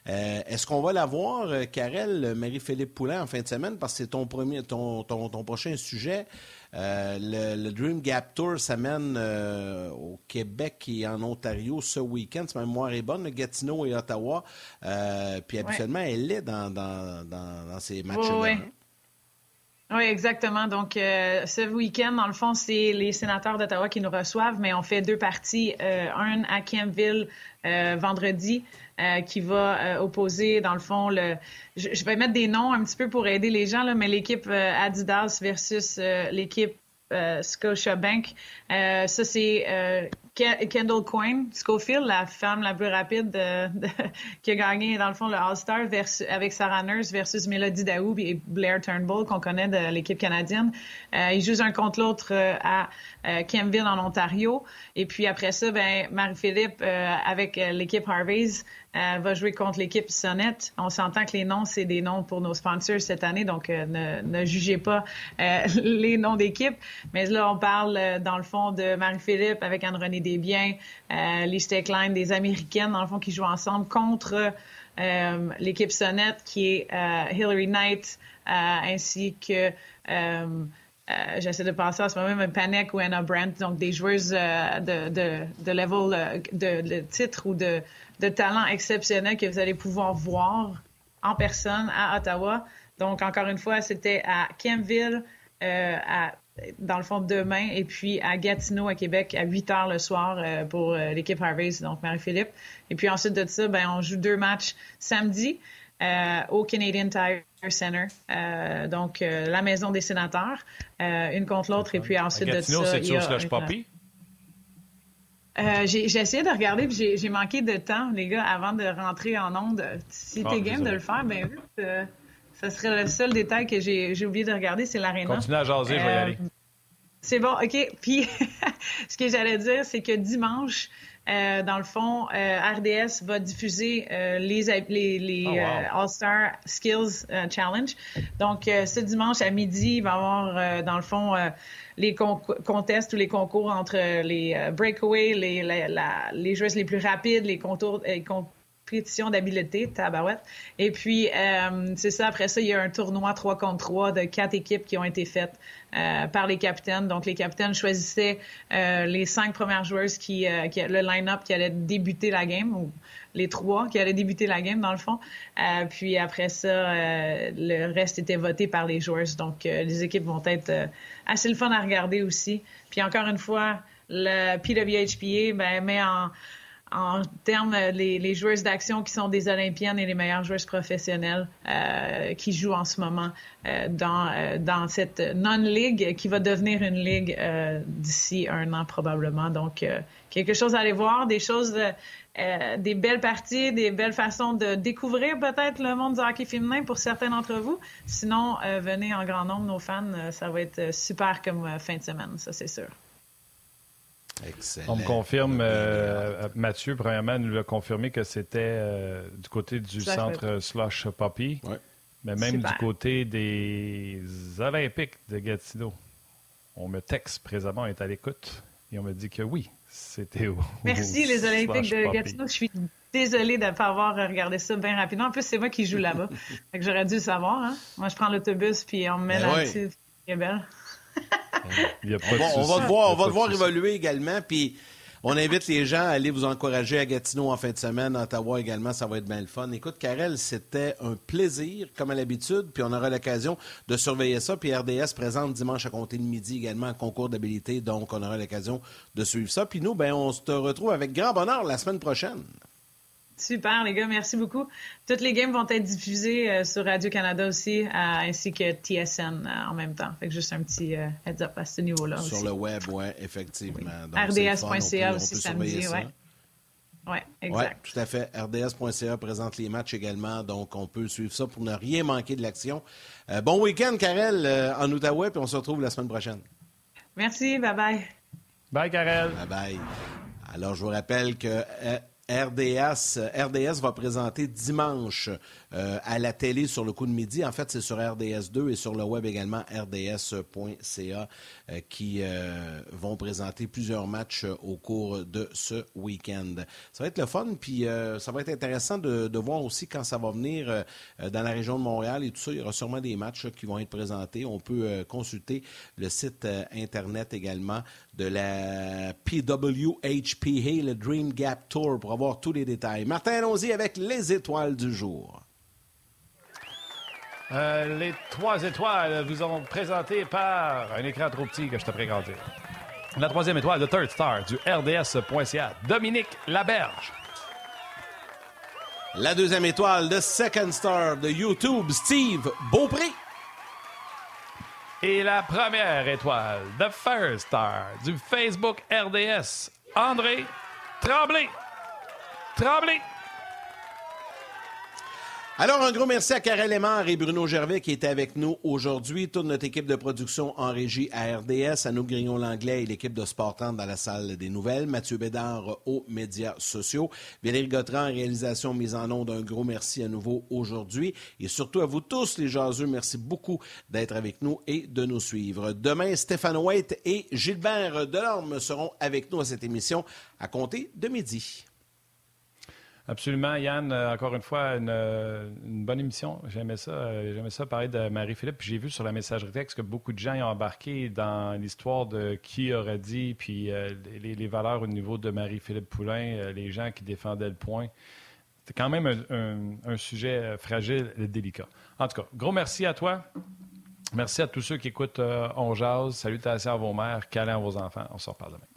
A: Euh, est-ce qu'on va la voir, euh, Karel, Marie-Philippe Poulain, en fin de semaine, parce que c'est ton, premier, ton, ton, ton prochain sujet? Euh, le, Dream Gap Tour s'amène euh, au Québec et en Ontario ce week-end. Si ma mémoire est bonne, Gatineau et Ottawa. Euh, puis habituellement, elle est dans, dans, dans, ces matchs-là.
D: Oui. exactement. Donc, ce week-end, dans le fond, c'est les sénateurs d'Ottawa qui nous reçoivent, mais on fait deux parties. un à Campville vendredi, qui va opposer, dans le fond, le. Je, vais mettre des noms un petit peu pour aider les gens, là, mais l'équipe Adidas versus l'équipe Scotiabank. ça, c'est Kendall Coyne, Schofield, la femme la plus rapide qui a gagné, dans le fond, le All-Star avec Sarah Nurse versus Melody Daou et Blair Turnbull, qu'on connaît de l'équipe canadienne. Euh, ils jouent un contre l'autre euh, à euh, Kenville, en Ontario. Et puis après ça, ben, Marie-Philippe, avec l'équipe Harvey's, va jouer contre l'équipe Sonnette. On s'entend que les noms, c'est des noms pour nos sponsors cette année, donc ne, ne, jugez pas *laughs* les noms d'équipe. Mais là, on parle, dans le fond, de Marie-Philippe avec Anne-Renée Desbiens, euh, Lee Steckline, des Américaines, dans le fond, qui jouent ensemble contre euh, l'équipe Sonnette, qui est euh, Hillary Knight, ainsi que j'essaie de penser à ce moment même Panic ou Anna Brandt, donc des joueuses de, de, de, level de, de, titre ou de, talent exceptionnel que vous allez pouvoir voir en personne à Ottawa. Donc, encore une fois, c'était à Kempville, à dans le fond, demain, et puis à Gatineau, à Québec, à 8 heures le soir euh, pour euh, l'équipe Harvey's, donc Marie-Philippe. Et puis ensuite de ça, ben, on joue deux matchs samedi euh, au Canadian Tire Center, donc la maison des sénateurs, une contre l'autre, et puis ensuite de ça...
B: c'est-tu au Slush Poppy?
D: j'ai, essayé de regarder, puis j'ai, manqué de temps, les gars, avant de rentrer en onde. Si ah, t'es game de le faire, ben vite ce serait le seul détail que j'ai oublié de regarder, c'est l'aréna.
B: Continue à jaser, je vais y aller. Euh,
D: c'est bon, OK. Puis, *laughs* ce que j'allais dire, c'est que dimanche, euh, dans le fond, euh, RDS va diffuser les, les, les oh, All-Star Skills Challenge. Donc, ce dimanche à midi, il va y avoir, dans le fond, les contests ou les concours entre les breakaways, les, les joueuses les plus rapides, les contours, compétition d'habileté, tabarouette. Et puis, euh, c'est ça, après ça, il y a un tournoi 3 contre 3 de quatre équipes qui ont été faites euh, par les capitaines. Donc, les capitaines choisissaient euh, les cinq premières joueuses qui, qui le line-up qui allait débuter la game, ou les trois qui allaient débuter la game, dans le fond. puis après ça, le reste était voté par les joueuses. Donc, les équipes vont être assez le fun à regarder aussi. Puis encore une fois, le PWHPA ben, met en en termes les, les joueuses d'action qui sont des Olympiennes et les meilleures joueuses professionnelles euh, qui jouent en ce moment euh, dans, euh, dans cette non-ligue qui va devenir une ligue d'ici un an probablement. Donc, quelque chose à aller voir, des choses, des belles parties, des belles façons de découvrir peut-être le monde du hockey féminin pour certains d'entre vous. Sinon, venez en grand nombre, nos fans, ça va être super comme fin de semaine, ça c'est sûr.
B: On me confirme, euh, Mathieu, premièrement, nous a confirmé que c'était euh, du côté du centre Slush Poppy, mais même du côté des Olympiques de Gatineau. On me texte présentement, on est à l'écoute, et on me dit que oui, c'était au.
D: Merci, les Olympiques de Gatineau. Je suis désolée de ne pas avoir regardé ça bien rapidement. En plus, c'est moi qui joue là-bas. *laughs* J'aurais dû le savoir. Hein. Moi, je prends l'autobus, puis on me met ben là-dessus. C'est belle
A: on, va, voir, on va voir évoluer également. Puis on invite les gens à aller vous encourager à Gatineau en fin de semaine, à Ottawa également, ça va être bien le fun. Écoute, Karel, c'était un plaisir, comme à l'habitude, puis on aura l'occasion de surveiller ça. Puis RDS présente dimanche à compter de midi également un concours d'habilité, donc on aura l'occasion de suivre ça. Puis nous, ben, on se retrouve avec grand bonheur la semaine prochaine.
D: Super, les gars, merci beaucoup. Toutes les games vont être diffusées euh, sur Radio-Canada aussi, euh, ainsi que TSN euh, en même temps. Fait que juste un petit heads up à ce niveau-là.
A: Sur le web, oui, effectivement.
D: RDS.ca aussi samedi, oui. Oui, exact.
A: Tout à fait. RDS.ca présente les matchs également, donc on peut suivre ça pour ne rien manquer de l'action. bon week-end, Karel, en Outaouais, puis on se retrouve la semaine prochaine.
D: Merci, bye-bye.
B: Bye, Karel.
A: Bye-bye. Alors, je vous rappelle que RDS, RDS va présenter dimanche euh, à la télé sur le coup de midi. En fait, c'est sur RDS 2 et sur le web également rds.ca euh, qui euh, vont présenter plusieurs matchs au cours de ce week-end. Ça va être le fun, puis ça va être intéressant de, de, voir aussi quand ça va venir dans la région de Montréal et tout ça. Il y aura sûrement des matchs qui vont être présentés. On peut consulter le site Internet également de la PWHPA, le Dream Gap Tour, pour avoir tous les détails. Martin, allons-y avec les étoiles du jour.
B: Euh, les trois étoiles vous ont présenté par un écran trop petit que je te grandir. La troisième étoile, le third star du RDS.ca, Dominique Laberge.
A: La deuxième étoile, le second star de YouTube, Steve Beaupré.
B: Et la première étoile, the first star du Facebook RDS, André Tremblay. Tremblay.
A: Alors, un gros merci à Karel Lemar et Bruno Gervais qui étaient avec nous aujourd'hui. Toute notre équipe de production en régie à RDS, à nous Grignon Langlais et l'équipe de Sport dans la salle des nouvelles. Mathieu Bédard aux médias sociaux. Valérie Gautran réalisation mise en nom d'un gros merci à nouveau aujourd'hui. Et surtout à vous tous, les jaseux, merci beaucoup d'être avec nous et de nous suivre. Demain, Stéphane White et Gilbert Delorme seront avec nous à cette émission à compter de midi.
B: Absolument, Yann. Euh, encore une fois, euh, une, bonne émission. J'aimais ça. Euh, j'aimais ça parler de Marie-Philippe. J'ai vu sur la messagerie texte que beaucoup de gens ont embarqué dans l'histoire de qui aurait dit, puis les, valeurs au niveau de Marie-Philippe Poulain, les gens qui défendaient le point. C'est quand même un, sujet fragile et délicat. En tout cas, gros merci à toi. Merci à tous ceux qui écoutent On Jazz. Salutations à vos mères, câlins à vos enfants. On se reparle demain.